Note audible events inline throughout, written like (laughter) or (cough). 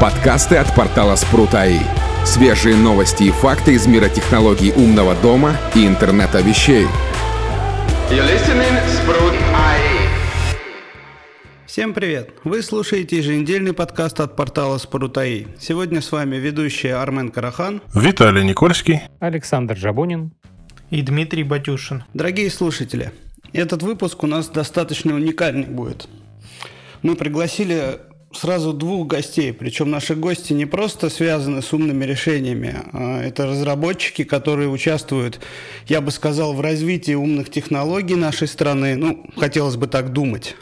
Подкасты от портала Спрут.АИ. Свежие новости и факты из мира технологий умного дома и интернета вещей. Всем привет! Вы слушаете еженедельный подкаст от портала Спрут.АИ. Сегодня с вами ведущие Армен Карахан, Виталий Никольский, Александр Жабунин и Дмитрий Батюшин. Дорогие слушатели, этот выпуск у нас достаточно уникальный будет. Мы пригласили сразу двух гостей, причем наши гости не просто связаны с умными решениями, а это разработчики, которые участвуют, я бы сказал, в развитии умных технологий нашей страны, ну, хотелось бы так думать.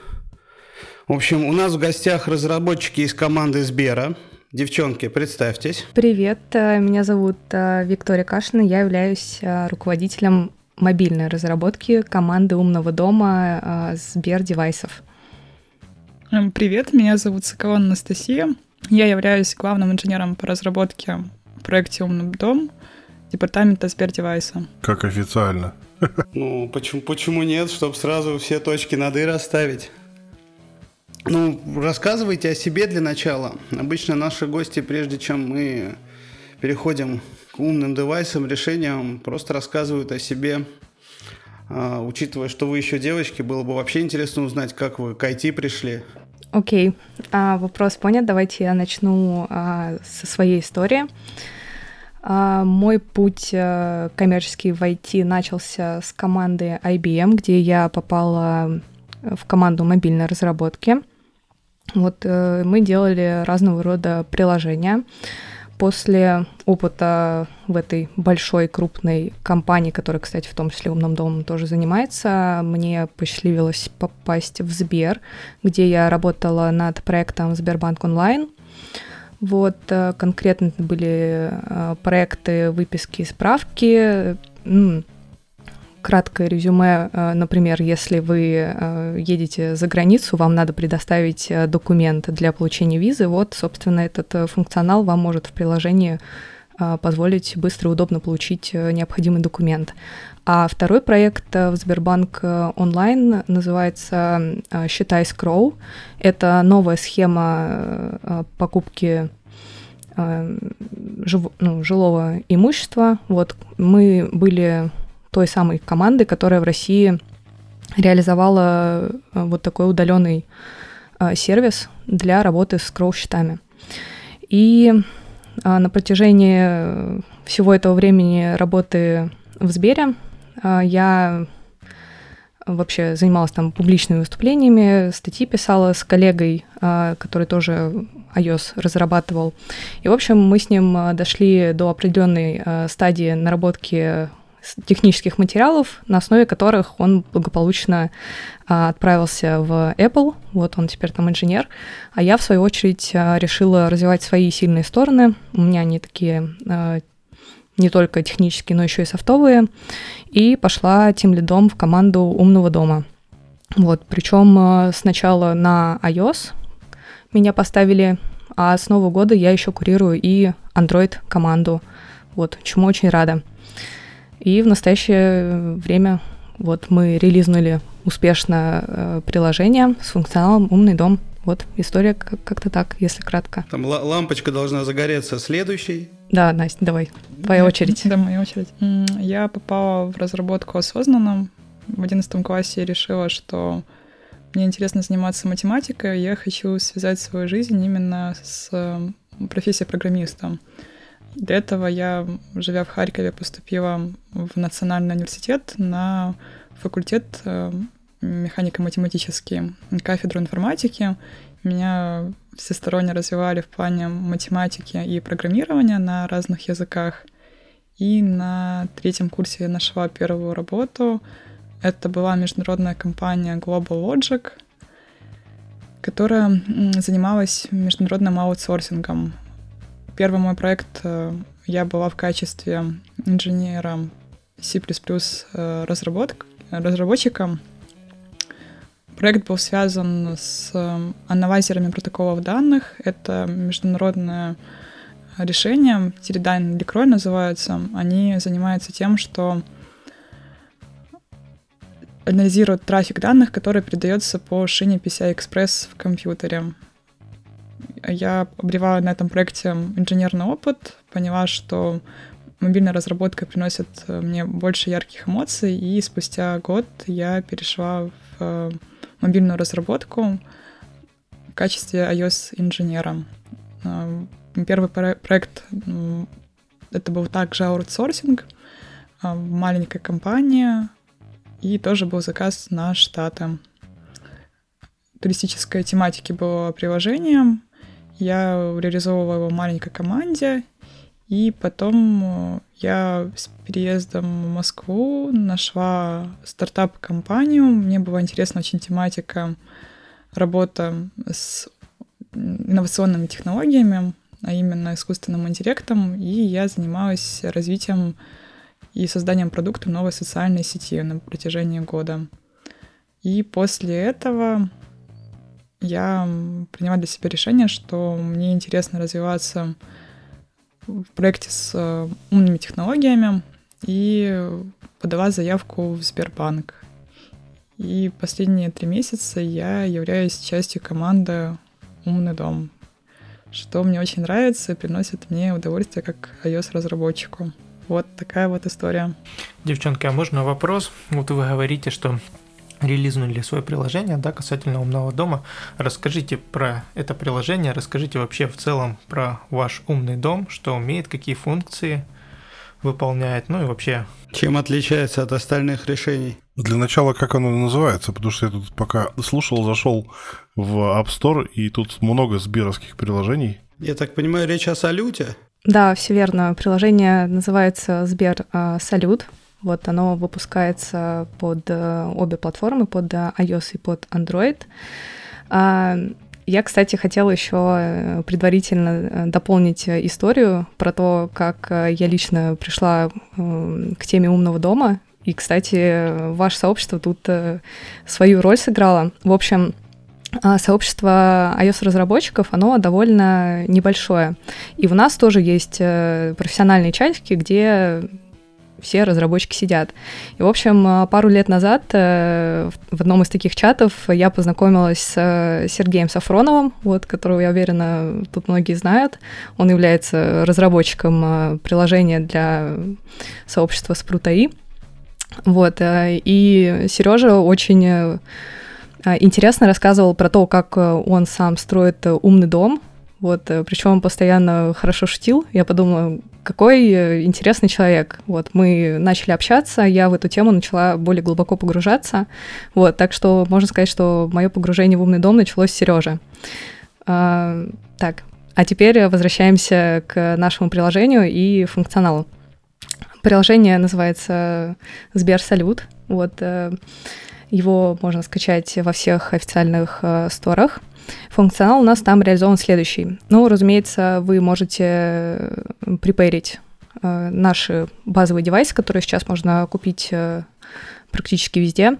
В общем, у нас в гостях разработчики из команды Сбера. Девчонки, представьтесь. Привет, э, меня зовут э, Виктория Кашина, я являюсь э, руководителем мобильной разработки команды умного дома Сбер девайсов. Эм, привет, меня зовут Соколон Анастасия. Я являюсь главным инженером по разработке в проекте «Умный дом» департамента Сбердевайса. Как официально. (laughs) Ну, почему, почему нет, чтобы сразу все точки над «и» расставить? Ну, рассказывайте о себе для начала. Обычно наши гости, прежде чем мы переходим к умным девайсам, решениям, просто рассказывают о себе. А, учитывая, что вы еще девочки, было бы вообще интересно узнать, как вы к IT пришли. Окей, okay. а, вопрос понят. Давайте я начну а, со своей истории. А, мой путь а, коммерческий в IT начался с команды IBM, где я попала в команду мобильной разработки. Вот э, мы делали разного рода приложения. После опыта в этой большой крупной компании, которая, кстати, в том числе умным домом тоже занимается, мне посчастливилось попасть в Сбер, где я работала над проектом Сбербанк онлайн. Вот э, конкретно были э, проекты выписки и справки, краткое резюме. Э, например, если вы э, едете за границу, вам надо предоставить э, документ для получения визы. Вот, собственно, этот функционал вам может в приложении позволить быстро и удобно получить необходимый документ. А второй проект в Сбербанк онлайн называется «Считай Скроу». Это новая схема покупки ну, жилого имущества. Вот мы были той самой команды, которая в России реализовала э, вот такой удаленный э, сервис для работы с кроу-счетами. И э, на протяжении всего этого времени работы в Сбере я вообще занималась там публичными выступлениями, статьи писала с коллегой, который тоже iOS разрабатывал. И, в общем, мы с ним дошли до определенной стадии наработки технических материалов, на основе которых он благополучно а, отправился в Apple. Вот он теперь там инженер. А я, в свою очередь, а, решила развивать свои сильные стороны. У меня они такие а, не только технические, но еще и софтовые. И пошла тем лидом в команду умного дома. Вот, причем а, сначала на iOS меня поставили, а с Нового года я еще курирую и Android команду. Вот, чему очень рада. И в настоящее время вот мы релизнули успешно э, приложение с функционалом «Умный дом». Вот история как-то так, если кратко. Там лампочка должна загореться следующей. Да, Настя, давай, твоя очередь. Да, моя очередь. Я попала в разработку осознанно. В одиннадцатом классе решила, что мне интересно заниматься математикой, я хочу связать свою жизнь именно с э, профессией программиста. Для этого я, живя в Харькове, поступила в Национальный университет на факультет э, механико-математический, кафедру информатики. Меня всесторонне развивали в плане математики и программирования на разных языках. И на третьем курсе я нашла первую работу. Это была международная компания Global Logic, которая занималась международным аутсорсингом Первый мой проект э, я была в качестве инженера C++ э, разработок, разработчика. Проект был связан с э, аналайзерами протоколов данных. Это международное решение, Teledyne Decroy называется. Они занимаются тем, что анализируют трафик данных, который передается по шине PCI Express в компьютере я обревала на этом проекте инженерный опыт, поняла, что мобильная разработка приносит мне больше ярких эмоций, и спустя год я перешла в мобильную разработку в качестве iOS-инженера. Первый проект это был также аутсорсинг, маленькая компания, и тоже был заказ на Штаты. Туристической тематики было приложение. Я реализовывала его в маленькой команде, и потом э, я с переездом в Москву нашла стартап-компанию. Мне была интересна очень тематика работа с инновационными технологиями, а именно искусственным интеллектом, и я занималась развитием и созданием продукта новой социальной сети на протяжении года. И после этого я приняла для себя решение, что мне интересно развиваться в проекте с э, умными технологиями и подала заявку в Сбербанк. И последние три месяца я являюсь частью команды «Умный дом», что мне очень нравится и приносит мне удовольствие как iOS-разработчику. Вот такая вот история. Девчонки, а можно вопрос? Вот вы говорите, что релизнули свое приложение, да, касательно умного дома. Расскажите про это приложение, расскажите вообще в целом про ваш умный дом, что умеет, какие функции выполняет, ну и вообще... Чем отличается от остальных решений? Для начала, как оно называется, потому что я тут пока слушал, зашел в App Store, и тут много сберовских приложений. Я так понимаю, речь о салюте? Да, все верно. Приложение называется Сбер а, Салют. Вот оно выпускается под э, обе платформы, под э, iOS и под Android. А, я, кстати, хотела еще э, предварительно дополнить историю про то, как я лично пришла к теме умного дома. И, кстати, ваше сообщество тут свою роль сыграло. В общем, а, сообщество iOS-разработчиков, оно довольно небольшое. И у нас тоже есть профессиональные чатики, где все разработчики сидят. И, в общем, э, пару лет назад э, в одном из таких чатов я познакомилась с Сергеем Сафроновым, вот, которого, я уверена, тут многие знают. Он является разработчиком приложения для сообщества Спрутаи. Вот, и Сережа очень интересно рассказывал про то, как э, он сам строит э, умный дом. Вот, э, причем он постоянно хорошо шутил. Я подумала, какой интересный человек. Вот, мы начали общаться, я в эту тему начала более глубоко погружаться. Вот, так что можно сказать, что мое погружение в умный дом началось с Сережи. А, так, а теперь возвращаемся к нашему приложению и функционалу. Приложение называется Сбер Салют. Вот, его можно скачать во всех официальных э, сторах. Функционал у нас там реализован следующий. Ну, разумеется, вы можете э, припейрить э, наши базовые девайсы, которые сейчас можно купить э, практически везде.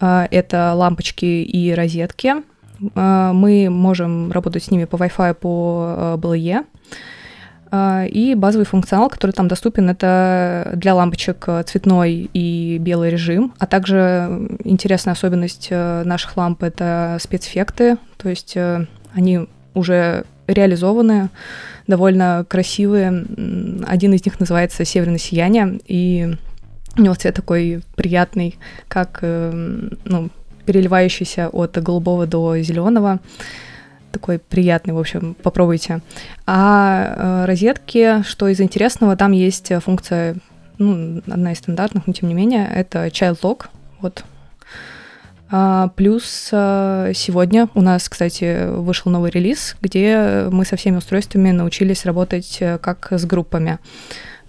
Это лампочки и розетки. Мы можем работать с ними по Wi-Fi, по BLE. А, и базовый функционал, который там доступен, это для лампочек э, цветной и белый режим, а также интересная особенность э, наших ламп — это спецэффекты, то есть э, они уже реализованы, довольно красивые. Один из них называется «Северное сияние», и у него цвет такой приятный, как ну, переливающийся от голубого до зеленого такой приятный, в общем, попробуйте. А э, розетки, что из интересного, там есть функция, ну, одна из стандартных, но тем не менее, это Child Lock, вот. А, плюс э, сегодня у нас, кстати, вышел новый релиз, где мы со всеми устройствами научились работать э, как с группами.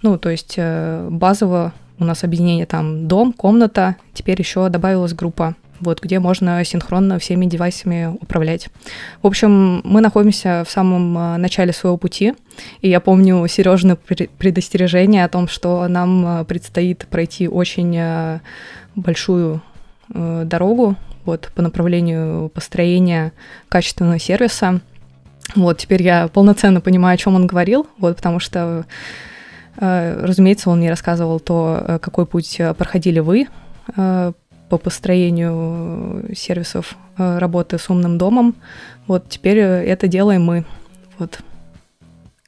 Ну, то есть э, базово у нас объединение там дом, комната, теперь еще добавилась группа вот, где можно синхронно всеми девайсами управлять. В общем, мы находимся в самом э, начале своего пути, и я помню Сережины предостережение о том, что нам э, предстоит пройти очень э, большую дорогу вот, по направлению построения качественного сервиса. Вот, теперь я полноценно понимаю, о чем он говорил, вот, потому что, разумеется, он мне рассказывал то, какой путь проходили вы по построению сервисов э, работы с умным домом. Вот теперь э, это делаем мы. Вот.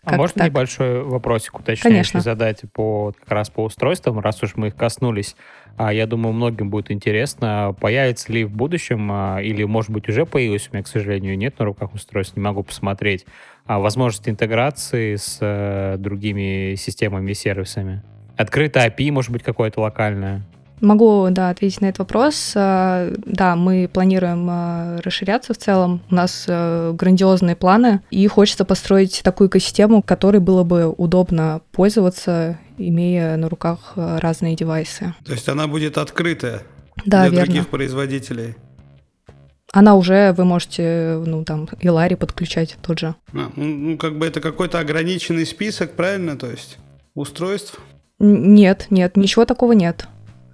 А Как можно так? небольшой вопросик уточняющий Конечно. задать по как раз по устройствам, раз уж мы их коснулись? А, я думаю, многим будет интересно, появится ли в будущем, а, или, может быть, уже появилось, у меня, к сожалению, нет на руках устройств, не могу посмотреть, а, возможность интеграции с э, другими системами и сервисами? Открытое API, может быть, какое-то локальное? Могу, да, ответить на этот вопрос. А, Да, мы планируем а, расширяться в целом. У нас а, грандиозные планы, и хочется построить такую экосистему, которой было бы удобно пользоваться, имея на руках разные девайсы. То есть она будет открытая Да, для верно. других производителей. Она уже, вы можете, ну, там, и Лари подключать тот же. А, ну, ну, как бы это какой-то ограниченный список, правильно? То есть устройств. Нет, нет, ничего такого нет.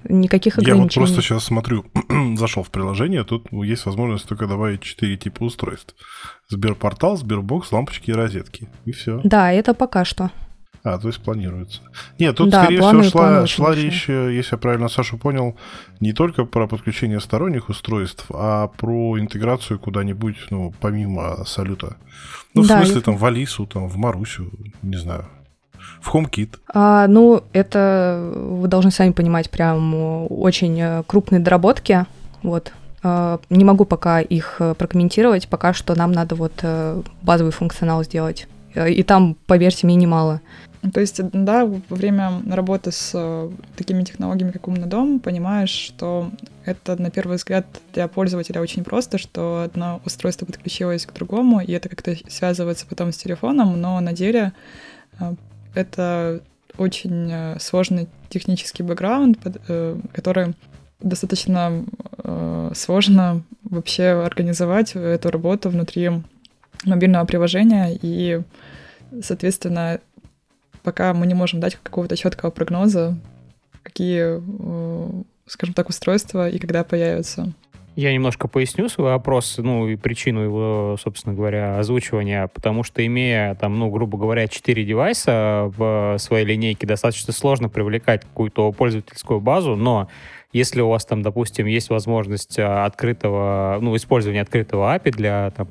Никаких Я вот ограничений. просто сейчас смотрю, (clears throat) зашел в приложение, тут есть возможность только добавить 4 типа устройств. Сберпортал, Сбербокс, лампочки и розетки. И все. Да, это пока что. А, то есть планируется. Нет, тут, Да, скорее всего, шла, шла речь, э, если я правильно Сашу понял, не только про подключение сторонних устройств, а про интеграцию куда-нибудь, ну, помимо салюта. Ну, в Да, смысле, я- там, в Алису, там, в Марусю, не знаю, в HomeKit. А, ну, это вы должны сами понимать, прям э, очень э, крупные доработки. Вот. А, Не могу пока их э, прокомментировать, пока что нам надо вот базовый функционал сделать. И там, поверьте мне, немало. То есть, да, во время работы с такими технологиями, как умный дом, понимаешь, что это, на первый взгляд, для пользователя очень просто, что одно устройство подключилось к другому, и это как-то связывается потом с телефоном, но на деле это очень э, сложный технический бэкграунд, э, который достаточно э, сложно вообще организовать эту работу внутри мобильного приложения, и, соответственно, пока мы не можем дать какого-то четкого прогноза, какие, скажем так, устройства и когда появятся. Я немножко поясню свой вопрос, ну и причину его, собственно говоря, озвучивания, потому что имея там, ну, грубо говоря, 4 девайса в своей линейке, достаточно сложно привлекать какую-то пользовательскую базу, но если у вас там, допустим, есть возможность а, открытого, ну, использования открытого API для там,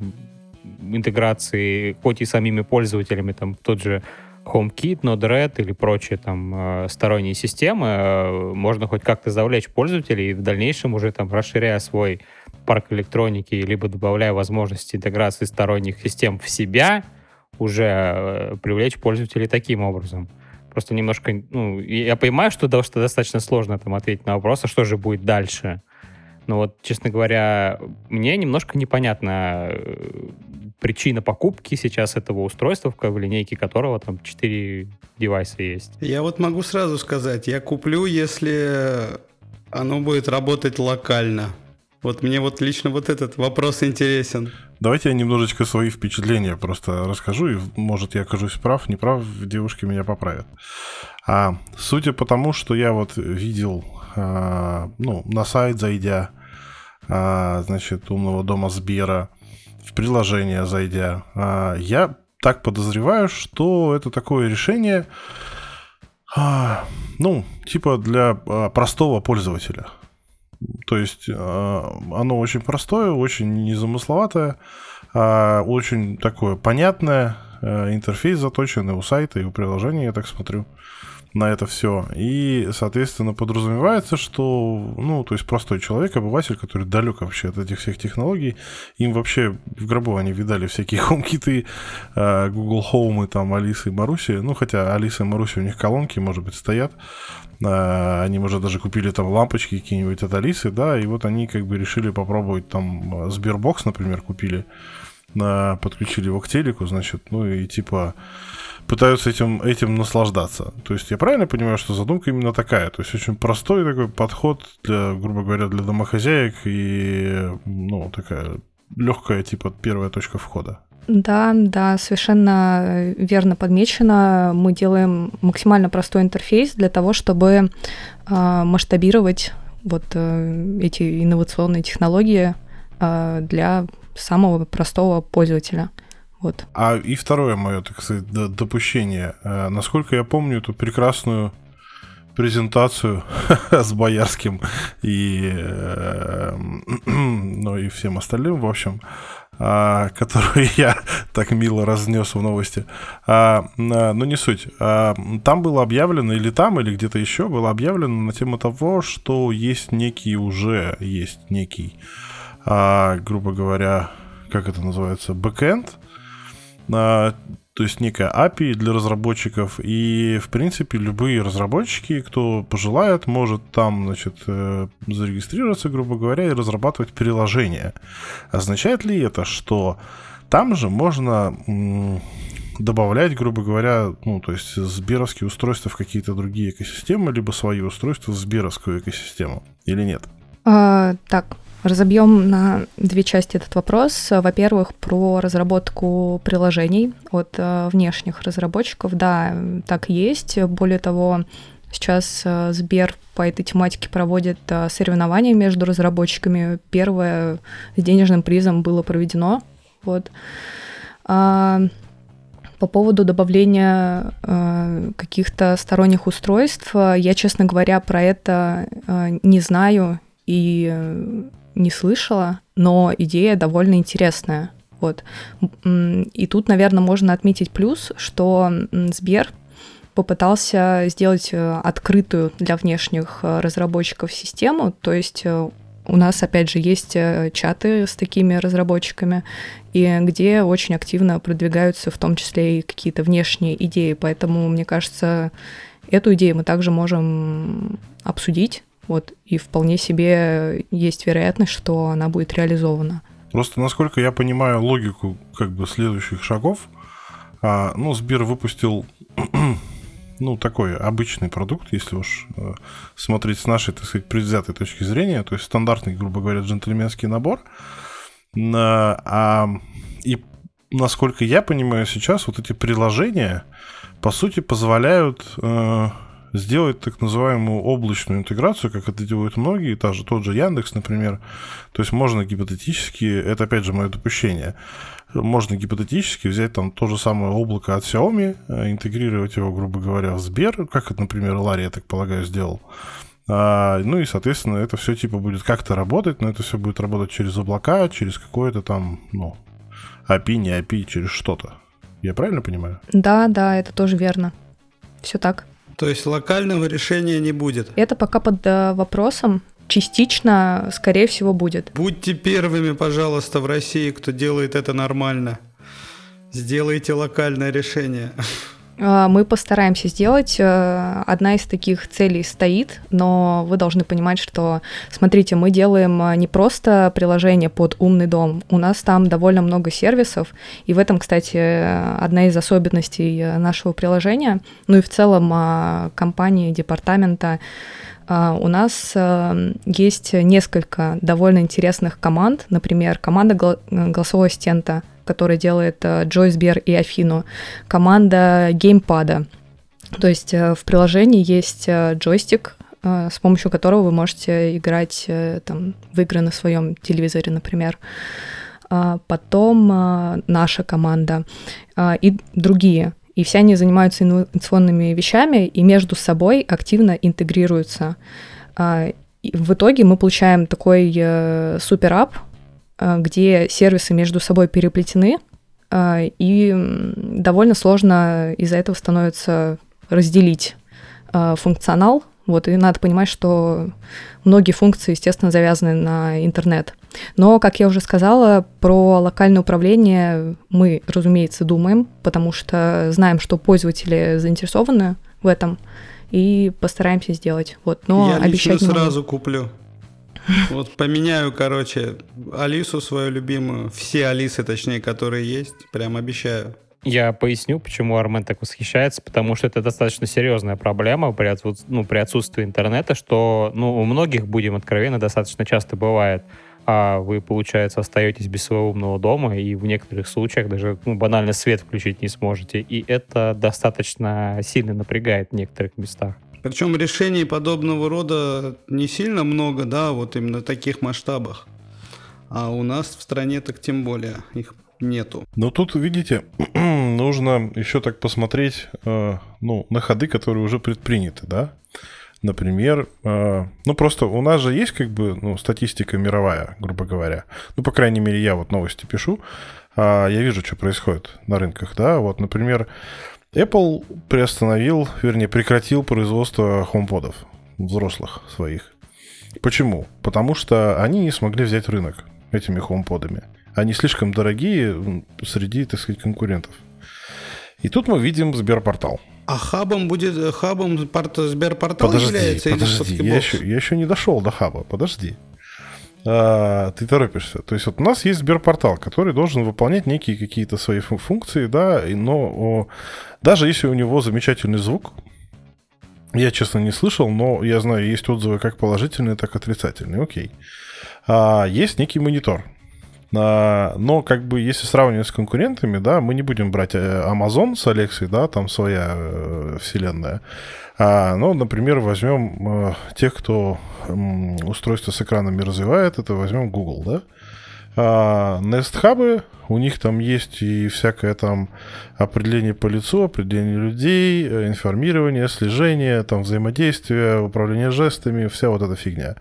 интеграции хоть и самими пользователями, там, тот же HomeKit, Node-RED или прочие там э, сторонние системы, э, можно хоть как-то завлечь пользователей и в дальнейшем уже там расширяя свой парк электроники, либо добавляя возможности интеграции сторонних систем в себя, уже э, привлечь пользователей таким образом. Просто немножко, ну, я понимаю, что, что достаточно сложно там ответить на вопрос, а что же будет дальше. Но вот, честно говоря, мне немножко непонятна э, причина покупки сейчас этого устройства, в линейке которого там 4 девайса есть. Я вот могу сразу сказать, я куплю, если оно будет работать локально. Вот мне вот лично вот этот вопрос интересен. Давайте я немножечко свои впечатления просто расскажу, и, может, я окажусь прав, не прав, девушки меня поправят. А, судя по тому, что я вот видел, а, ну, на сайт зайдя, а, значит, умного дома Сбера, в приложение зайдя, а, я так подозреваю, что это такое решение, а, ну, типа для а, простого пользователя. То есть оно очень простое, очень незамысловатое, очень такое понятное, интерфейс заточенный у сайта и у приложения, я так смотрю на это все. И, соответственно, подразумевается, что, ну, то есть простой человек, обыватель, который далек вообще от этих всех технологий, им вообще в гробу они видали всякие (laughs) HomeKit, э, Google Home, там, Алисы и Маруси. Ну, хотя Алиса и Маруси у них колонки, может быть, стоят. Э, Они, может, даже купили там лампочки какие-нибудь от Алисы, да, и вот они как бы решили попробовать там Сбербокс, например, купили, э, подключили его к телеку, значит, ну и типа пытаются этим, этим наслаждаться. То есть я правильно понимаю, что задумка именно такая? То есть очень простой такой подход для, грубо говоря, для домохозяек и, ну, такая легкая, типа, первая точка входа. Да, да, совершенно верно подмечено. Мы делаем максимально простой интерфейс для того, чтобы а, масштабировать вот э, эти инновационные технологии а, для самого простого пользователя. Вот. А и второе мое, так сказать, допущение. Э, Насколько я помню эту прекрасную презентацию (laughs) с Боярским и, э, (clears throat) ну, и всем остальным, в общем, а, которую (laughs) я так мило разнес в новости. А, а, но не суть. А, там было объявлено, или там, или где-то еще было объявлено на тему того, что есть некий уже, есть некий, грубо говоря, как это называется, бэкэнд, то есть некая API для разработчиков, и, в принципе, любые разработчики, кто пожелает, может там, значит, э, зарегистрироваться, грубо говоря, и разрабатывать приложение. Означает ли это, что там же можно добавлять, грубо говоря, ну, то есть сберовские устройства в какие-то другие экосистемы, либо свои устройства в сберовскую экосистему, или нет? А, так, Разобьем на две части этот вопрос. Во-первых, про разработку приложений от э, внешних разработчиков. Да, так есть. Более того, сейчас э, Сбер по этой тематике проводит э, соревнования между разработчиками. Первое с денежным призом было проведено. Вот. А, по поводу добавления э, каких-то сторонних устройств, я, честно говоря, про это э, не знаю и не слышала, но идея довольно интересная. Вот. И тут, наверное, можно отметить плюс, что Сбер попытался сделать э, открытую для внешних э, разработчиков систему, то есть э, у нас, опять же, есть чаты с такими разработчиками, и где очень активно продвигаются в том числе и какие-то внешние идеи. Поэтому, мне кажется, эту идею мы также можем обсудить вот, и вполне себе есть вероятность, что она будет реализована. Просто, насколько я понимаю логику как бы следующих шагов, а, ну, Сбер выпустил (clears throat) ну, такой обычный продукт, если уж э, смотреть с нашей, так сказать, предвзятой точки зрения, то есть стандартный, грубо говоря, джентльменский набор. А, а, и насколько я понимаю сейчас, вот эти приложения, по сути, позволяют э, сделать так называемую облачную интеграцию, как это делают многие, та же, тот же Яндекс, например. То есть можно гипотетически, это опять же мое допущение, можно гипотетически взять там то же самое облако от Xiaomi, э, интегрировать его, грубо говоря, в Сбер, как это, например, Ларри, я так полагаю, сделал. А, ну и, соответственно, это все типа будет как-то работать, но это все будет работать через облака, через какое-то там, ну, API, не API, через что-то. Я правильно понимаю? Да, да, это тоже верно. Все так. То есть локального решения не будет? Это пока под э, вопросом. Частично, скорее всего, будет. Будьте первыми, пожалуйста, в России, кто делает это нормально. Сделайте локальное решение. (laughs) А, мы постараемся сделать. Э, одна из таких целей стоит, но вы должны понимать, что, смотрите, мы делаем э, не просто приложение под умный дом, у нас там довольно много сервисов, и в этом, кстати, одна из особенностей э, нашего приложения, ну и в целом компании, департамента, у нас есть несколько довольно интересных команд, например, команда голосового ассистента — который делает Джойс э, Бер и Афину, команда геймпада. То есть э, в приложении есть э, джойстик, с помощью которого вы можете играть там, в игры на своем телевизоре, например. А потом наша команда и другие. И все они занимаются инновационными вещами и между собой активно интегрируются. И в итоге мы получаем такой супер-ап, где сервисы между собой переплетены, э, и довольно сложно из-за этого становится разделить э, функционал. Вот, и надо понимать, что многие функции, естественно, завязаны на интернет. Но, как я уже сказала, про локальное управление мы, разумеется, думаем, потому что знаем, что пользователи заинтересованы в этом, и постараемся сделать. Вот, но я обещать лично сразу куплю. Вот поменяю, короче, Алису свою любимую, все Алисы, точнее, которые есть, прям обещаю. Я поясню, почему Армен так восхищается, потому что это достаточно серьезная проблема при, ну, при отсутствии интернета, что ну, у многих, будем откровенны, достаточно часто бывает, а вы, получается, остаетесь без своего умного дома, и в некоторых случаях даже ну, банально свет включить не сможете. И это достаточно сильно напрягает в некоторых местах. Причем решений подобного рода не сильно много, да, вот именно в таких масштабах. А у нас в стране так тем более их нету. Но тут, видите, (clears throat) нужно еще так посмотреть, э, ну, на ходы, которые уже предприняты, да. Например, э, ну просто у нас же есть как бы ну, статистика мировая, грубо говоря. Ну, по крайней мере, я вот новости пишу, а я вижу, что происходит на рынках, да. Вот, например, Apple приостановил, вернее, прекратил производство HomePod'ов взрослых своих. Почему? Потому что они не смогли взять рынок этими HomePod'ами. Они слишком дорогие среди, так сказать, конкурентов. И тут мы видим Сберпортал. А хабом будет хабом порта, Сберпортал подожди, является подожди, или я еще, я еще не дошел до хаба, подожди. А, ты торопишься. То есть вот у нас есть Сберпортал, который должен выполнять некие какие-то свои функции, да, но о, даже если у него замечательный звук, я, честно, не слышал, но я знаю, есть отзывы как положительные, так и отрицательные. Окей. А, есть некий монитор, а, но как бы если сравнивать с конкурентами, да, мы не будем брать э, Amazon с Алексой, да, там своя э, вселенная. А, ну, например, возьмем э, тех, кто э, устройство с экранами развивает, это возьмем Google, да. А, Nest Hub, у них там есть и всякое там определение по лицу, определение людей, э, информирование, слежение, там взаимодействие, управление жестами, вся вот эта фигня.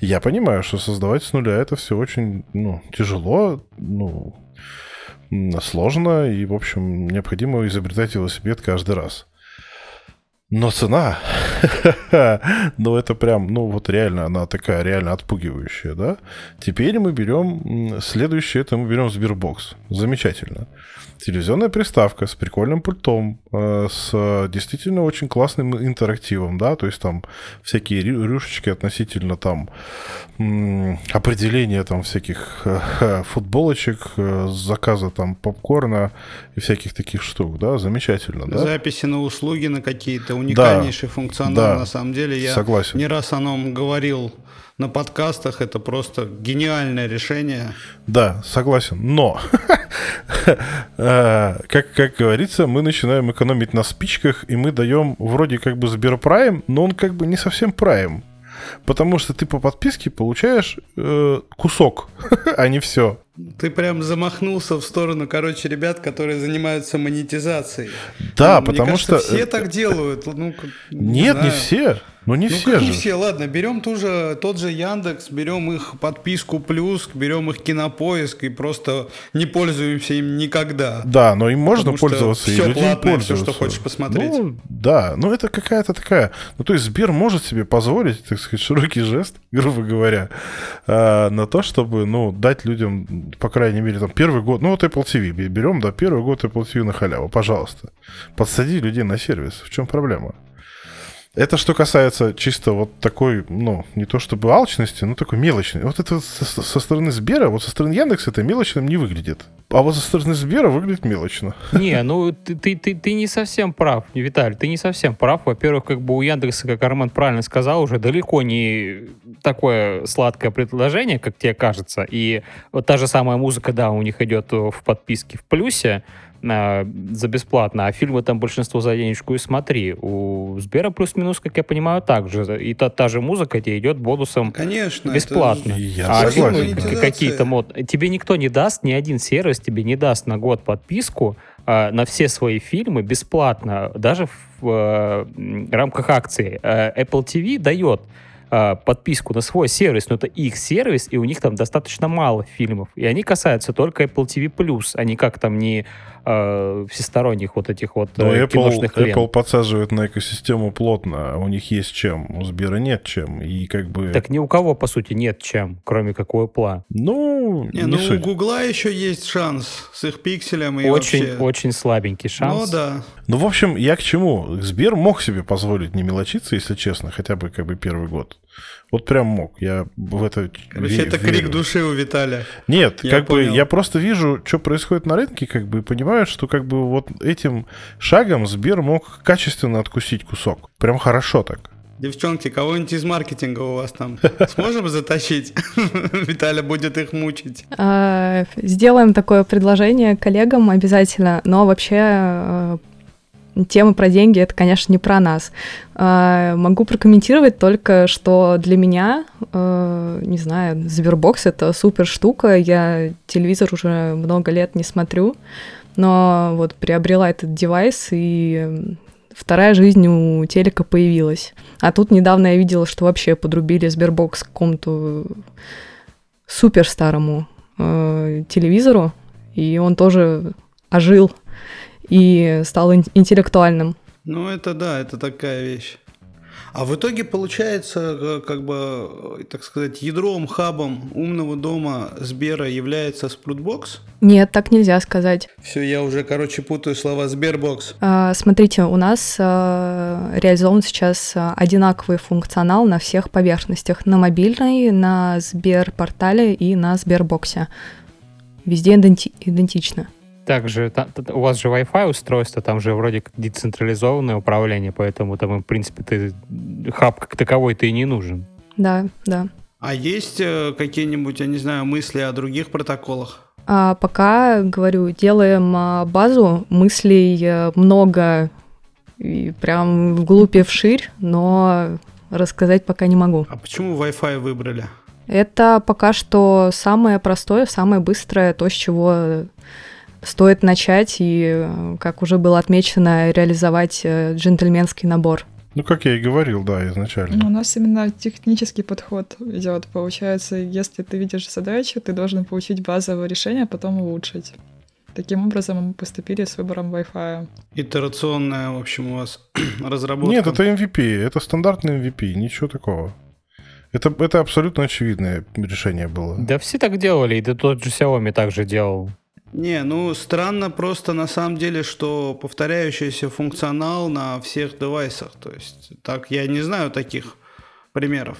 Я понимаю, что создавать с нуля это все очень ну, тяжело, ну, сложно, и, в общем, необходимо изобретать велосипед каждый раз. Но цена, (laughs) ну это прям, ну вот реально, она такая реально отпугивающая, да. Теперь мы берем, следующее, это мы берем Сбербокс. Замечательно телевизионная приставка с прикольным пультом, с действительно очень классным интерактивом, да, то есть там всякие рюшечки относительно там определения там всяких э, футболочек, э, заказа там попкорна и всяких таких штук, да, замечательно, да. Записи на услуги на какие-то уникальнейший да, функционал, да, на самом деле. Я согласен. не раз о нем говорил на подкастах. Это просто гениальное решение. Да, согласен. Но, (laughs) э, как, как говорится, мы начинаем экономить на спичках, и мы даем вроде как бы Сберпрайм, но он как бы не совсем прайм. Потому что ты по подписке получаешь э, кусок, (laughs) а не все. Ты прям замахнулся в сторону, короче, ребят, которые занимаются монетизацией. Да, ну, потому кажется, что... все так делают. Ну, не Нет, знаю. не все. Ну не ну, все же. Не все, ладно, берем ту же, тот же Яндекс, берем их подписку плюс, берем их кинопоиск и просто не пользуемся им никогда. Да, но им можно пользоваться, и все людей платное, все, что хочешь посмотреть. Ну, да, ну это какая-то такая... Ну то есть Сбер может себе позволить, так сказать, широкий жест, (laughs) грубо говоря, э, на то, чтобы, ну, дать людям, по крайней мере, там первый год, ну вот Apple TV берем, да, первый год Apple TV на халяву, пожалуйста. Подсади людей на сервис, в чем проблема? Это что касается чисто вот такой, ну, не то чтобы алчности, но такой мелочной. Вот это со, со стороны Сбера, вот со стороны Яндекса это мелочным не выглядит. А вот со стороны Сбера выглядит мелочно. Не, ну ты, ты, ты, ты не совсем прав, Виталий, ты не совсем прав. Во-первых, как бы у Яндекса, как Армен правильно сказал, уже далеко не такое сладкое предложение, как тебе кажется. И вот та же самая музыка, да, у них идет в подписке в плюсе, э, за бесплатно, а фильмы там большинство за денежку и смотри. У Сбера плюс-минус, как я понимаю, также. И та, та же музыка тебе идет бонусом Конечно, бесплатно. Это... Я а согласен, фильмы какие-то мод... Тебе никто не даст, ни один сервис тебе не даст на год подписку э, на все свои фильмы бесплатно, даже в э, рамках акции. Э, Apple TV дает э, подписку на свой сервис, но это их сервис, и у них там достаточно мало фильмов. И они касаются только Apple TV+, а не как там не э, всесторонних вот этих вот Но э, Apple, киношных лент. Apple подсаживает на экосистему плотно, а у них есть чем, у Сбера нет чем, и как бы... Так ни у кого, по сути, нет чем, кроме как у Apple. Ну, не, не ну суть. у Гугла еще есть шанс с их пикселем и Очень, вообще... очень слабенький шанс. Ну да. Ну, в общем, я к чему? Сбер мог себе позволить не мелочиться, если честно, хотя бы как бы первый год. Вот прям мог. Я в это Короче, ве- это верю. крик души у Виталия. Нет, Я как понял. бы я просто вижу, что происходит на рынке, как бы и понимаю, что как бы вот этим шагом Сбер мог качественно откусить кусок. Прям хорошо так. Девчонки, кого-нибудь из маркетинга у вас там (laughs) сможем затащить? (laughs) Виталя будет их мучить. А, Сделаем такое предложение коллегам обязательно, но вообще темы про деньги это, конечно, не про нас. А, Могу прокомментировать только, что для меня, э, не знаю, Сбербокс это супер штука. Я телевизор уже много лет не смотрю, но вот приобрела этот девайс и вторая жизнь у телека появилась. А тут недавно я видела, что вообще подрубили Сбербокс к какому-то супер старому э, телевизору, и он тоже ожил и стал ин- интеллектуальным. Ну, это да, это такая вещь. А в итоге получается, э, как бы, э, так сказать, ядром, хабом умного дома Сбера является Sproutbox? Нет, так нельзя сказать. Все, я уже, короче, путаю слова Сбербокс. А, смотрите, у нас а, реализован сейчас одинаковый функционал на всех поверхностях. На мобильной, на Сберпортале и на Сбербоксе. Везде иденти- идентично. Также та- та- у вас же Wi-Fi устройство, там же вроде как децентрализованное управление, поэтому там, в принципе, ты хаб как таковой-то и не нужен. Да, да. А есть э, какие-нибудь, я не знаю, мысли о других протоколах? А пока, говорю, делаем а, базу, мыслей э, много, и прям вглубь и вширь, но рассказать пока не могу. А почему Wi-Fi выбрали? Это пока что самое простое, самое быстрое, то, с чего стоит начать и, как уже было отмечено, реализовать э, джентльменский набор. Ну, как я и говорил, да, Ну, изначально. У нас именно технический подход идет. Получается, если ты видишь задачу, ты должен получить базовое решение, а потом улучшить. Таким образом мы поступили с выбором Wi-Fi. Итерационная, в общем, у вас (clears throat) разработка. Нет, это MVP, это стандартный MVP, ничего такого. Это, это абсолютно очевидное решение было. Да все так делали, и да тот же Xiaomi также делал. Не, ну странно просто на самом деле, что повторяющийся функционал на всех девайсах. То есть так я не знаю таких примеров.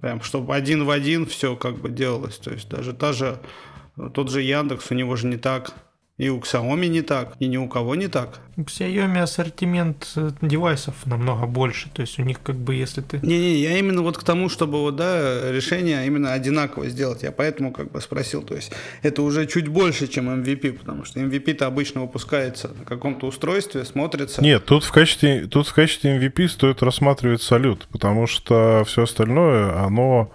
Прям, чтобы один в один все как бы делалось. То есть даже та же, тот же Яндекс, у него же не так. И у Xiaomi не так, и ни у кого не так. У Xiaomi ассортимент э, девайсов намного больше. То есть у них как бы если ты... Не-не, я именно вот к тому, чтобы вот, да, решение именно одинаково сделать. Я поэтому как бы спросил. То есть это уже чуть больше, чем MVP, потому что MVP-то обычно выпускается на каком-то устройстве, смотрится. Нет, тут в качестве, тут в качестве MVP стоит рассматривать салют, потому что все остальное, оно...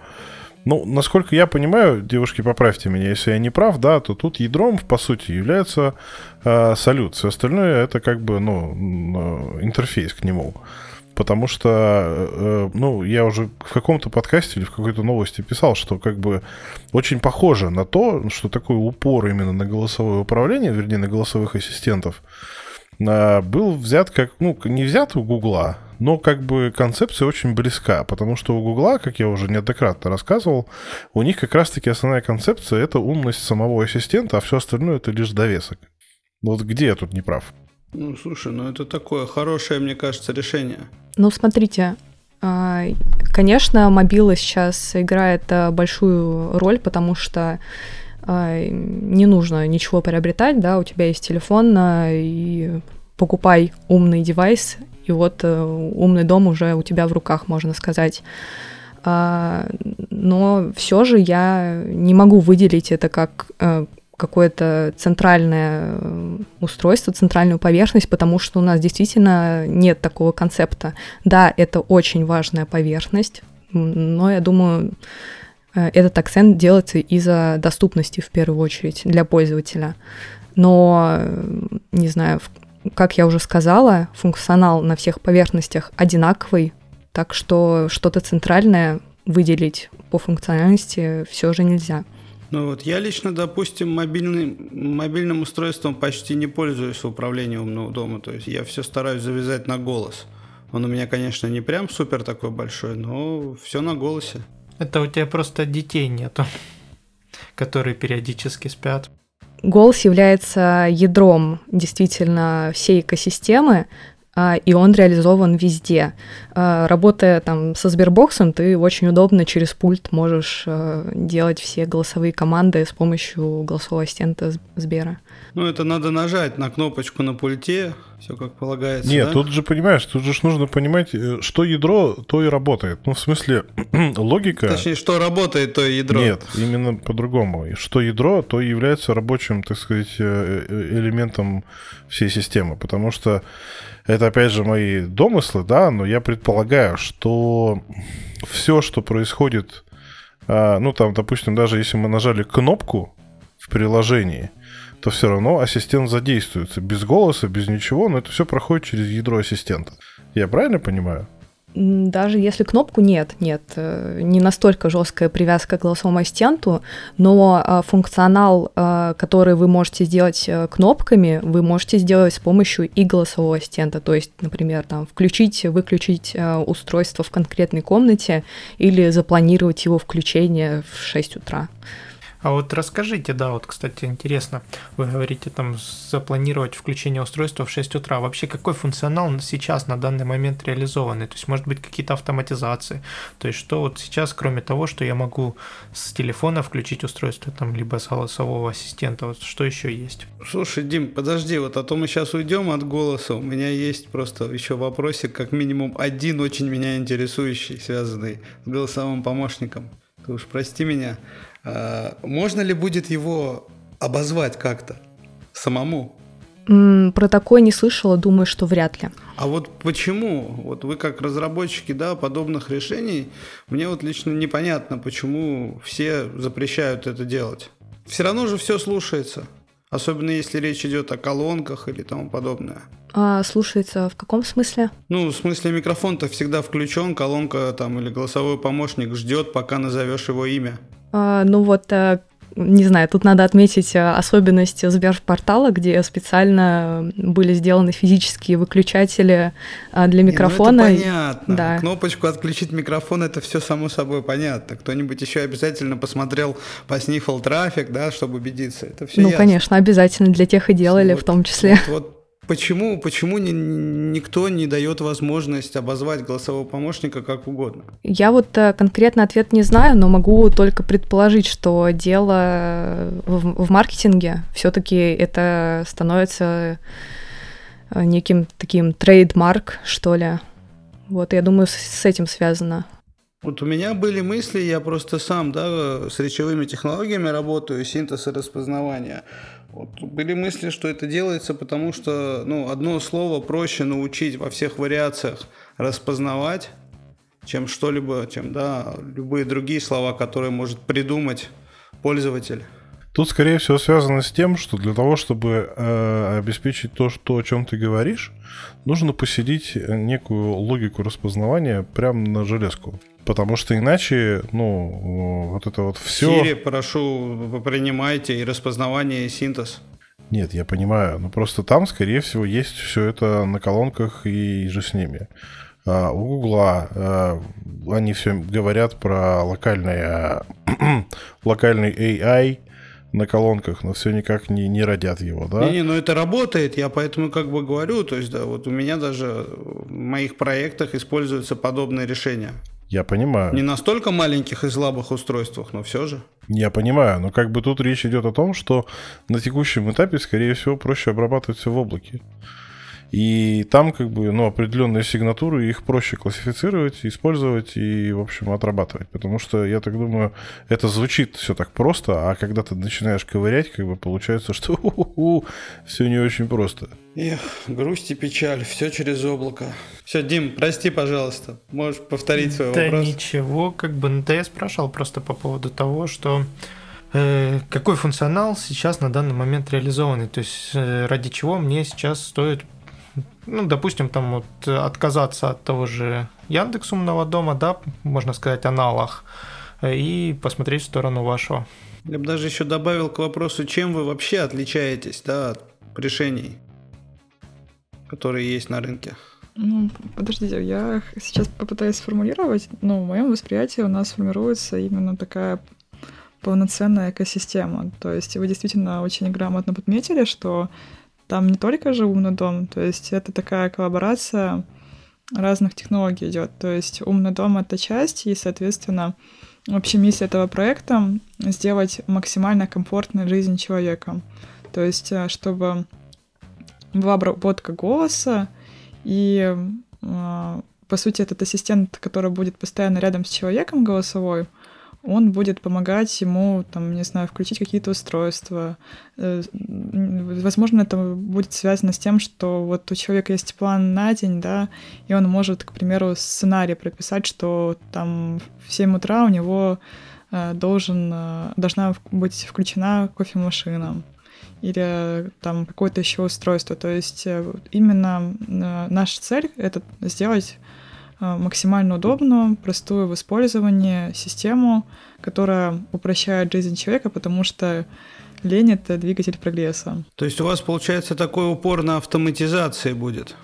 Ну, насколько я понимаю, девушки, поправьте меня, если я не прав, да, то тут ядром, по сути, является э, салют. Все остальное это как бы, ну, э, интерфейс к нему. Потому что, э, ну, я уже в каком-то подкасте или в какой-то новости писал, что как бы очень похоже на то, что такой упор именно на голосовое управление, вернее, на голосовых ассистентов, был взят как, ну, не взят у Гугла, но как бы концепция очень близка, потому что у Гугла, как я уже неоднократно рассказывал, у них как раз-таки основная концепция — это умность самого ассистента, а все остальное — это лишь довесок. Вот где я тут не прав? Ну, слушай, ну это такое хорошее, мне кажется, решение. Ну, смотрите, а, конечно, мобила сейчас играет а, большую роль, потому что а, не нужно ничего приобретать, да, у тебя есть телефон, и покупай умный девайс, и вот э, умный дом уже у тебя в руках, можно сказать. А, Но все же я не могу выделить это как э, какое-то центральное э, устройство, центральную поверхность, потому что у нас действительно нет такого концепта. Да, это очень важная поверхность, но я думаю, э, этот акцент делается из-за доступности в первую очередь для пользователя. Но, э, не знаю, как я уже сказала, функционал на всех поверхностях одинаковый, так что что-то центральное выделить по функциональности все же нельзя. Ну вот я лично, допустим, мобильным, мобильным устройством почти не пользуюсь в управлении умного дома. То есть я все стараюсь завязать на голос. Он у меня, конечно, не прям супер такой большой, но все на голосе. Это у тебя просто детей нету, (laughs) которые периодически спят. Голос является ядром действительно всей экосистемы, а, и он реализован везде. А, Работая там со Сбербоксом, ты очень удобно через пульт можешь а, делать все голосовые команды с помощью голосового ассистента Сбера. Ну это надо нажать на кнопочку на пульте, все как полагается. Нет, да? тут же, понимаешь, тут же нужно понимать, э, что ядро, то и работает. Ну, в смысле, (clears throat) логика... Точнее, что работает, то и ядро. Нет, именно по-другому. Что ядро, то и является рабочим, так сказать, э, э, элементом всей системы. Потому что это, опять же, мои домыслы, да, но я предполагаю, что все, что происходит, а, ну, там, допустим, даже если мы нажали кнопку в приложении, то все равно ассистент задействуется. Без голоса, без ничего, но это все проходит через ядро ассистента. Я правильно понимаю? Даже если кнопку нет, нет, э, не настолько жесткая привязка к голосовому ассистенту, но а, функционал, а, который вы можете сделать э, кнопками, вы можете сделать с помощью и голосового ассистента. То есть, например, там включить, выключить э, устройство в конкретной комнате или запланировать его включение в 6 утра. А вот расскажите, да, вот, кстати, интересно, вы говорите там запланировать включение устройства в 6 утра. Вообще, какой функционал сейчас на данный момент реализованный? То есть, может быть, какие-то автоматизации? То есть, что вот сейчас, кроме того, что я могу с телефона включить устройство, там, либо с голосового ассистента, вот что еще есть? Слушай, Дим, подожди, вот а то мы сейчас уйдем от голоса. У меня есть просто еще вопросик, как минимум один очень меня интересующий, связанный с голосовым помощником. Ты уж прости меня. А, можно ли будет его обозвать как-то самому? Про такое не слышала, думаю, что вряд ли. А вот почему? Вот вы как разработчики да, подобных решений, мне вот лично непонятно, почему все запрещают это делать. Все равно же все слушается. Особенно если речь идет о колонках или тому подобное. А слушается в каком смысле? Ну, в смысле микрофон-то всегда включен, колонка там или голосовой помощник ждет, пока назовешь его имя. А, ну вот, э, не знаю, тут надо отметить э, особенность Сберпортала, где специально были сделаны физические выключатели э, для микрофона. Не, ну это понятно. Да. Кнопочку отключить микрофон это все само собой понятно. Кто-нибудь еще обязательно посмотрел, поснифал трафик, да, чтобы убедиться. Это все. Ну, ясно. конечно, обязательно для тех и делали вот, в том числе. Вот, вот Почему, почему ни, никто не дает возможность обозвать голосового помощника как угодно? Я вот э, конкретно ответ не знаю, но могу только предположить, что дело в, в маркетинге все-таки это становится э, неким таким трейдмарк, что ли. Вот, я думаю, с, с этим связано. Вот у меня были мысли, я просто сам, да, с речевыми технологиями работаю, синтез и распознавание. Вот были мысли, что это делается, потому что ну, одно слово проще научить во всех вариациях распознавать, чем что-либо, чем да, любые другие слова, которые может придумать пользователь. Тут, скорее всего, связано с тем, что для того, чтобы э, обеспечить то, что, о чем ты говоришь, нужно поселить некую логику распознавания прямо на железку. Потому что иначе, ну, вот это вот все... Сири, прошу, принимайте и распознавание, и синтез. Нет, я понимаю, но просто там, скорее всего, есть все это на колонках и же с ними. А у Гугла а, они все говорят про локальное, (clears throat) локальный AI на колонках, но все никак не, не родят его, да? Не-не, но это работает, я поэтому как бы говорю, то есть, да, вот у меня даже в моих проектах используются подобные решения. Я понимаю. Не настолько маленьких и слабых устройствах, но все же. Я понимаю, но как бы тут речь идет о том, что на текущем этапе, скорее всего, проще обрабатывать все в облаке. И там как бы, ну, определенные сигнатуры, их проще классифицировать, использовать и, в общем, отрабатывать. Потому что, я так думаю, это звучит все так просто, а когда ты начинаешь ковырять, как бы получается, что все не очень просто. Эх, грусть и печаль, все через облако. Все, Дим, прости, пожалуйста, можешь повторить свой да вопрос? Да ничего, как бы, ну, да я спрашивал просто по поводу того, что э, какой функционал сейчас на данный момент реализованный, то есть э, ради чего мне сейчас стоит ну, допустим, там вот отказаться от того же Яндекс умного дома, да, можно сказать, аналог, и посмотреть в сторону вашего. Я бы даже еще добавил к вопросу, чем вы вообще отличаетесь, да, от решений, которые есть на рынке. Ну, подождите, я сейчас попытаюсь сформулировать, но в моем восприятии у нас формируется именно такая полноценная экосистема. То есть вы действительно очень грамотно подметили, что там не только же умный дом, то есть это такая коллаборация разных технологий идет. То есть умный дом — это часть, и, соответственно, вообще миссия этого проекта — сделать максимально комфортной жизнь человека. То есть, э, чтобы была обработка голоса, и, э, по сути, этот ассистент, который будет постоянно рядом с человеком голосовой, он будет помогать ему, там, не знаю, включить какие-то устройства. Э, возможно, это будет связано с тем, что вот у человека есть план на день, да, и он может, к примеру, сценарий прописать, что там в 7 утра у него э, должен, э, должна быть включена кофемашина. или там какое-то еще устройство. То есть именно наша цель — это сделать максимально удобную, простую в использовании систему, которая упрощает жизнь человека, потому что лень — это двигатель прогресса. То есть у вас, получается, такой упор на автоматизации будет?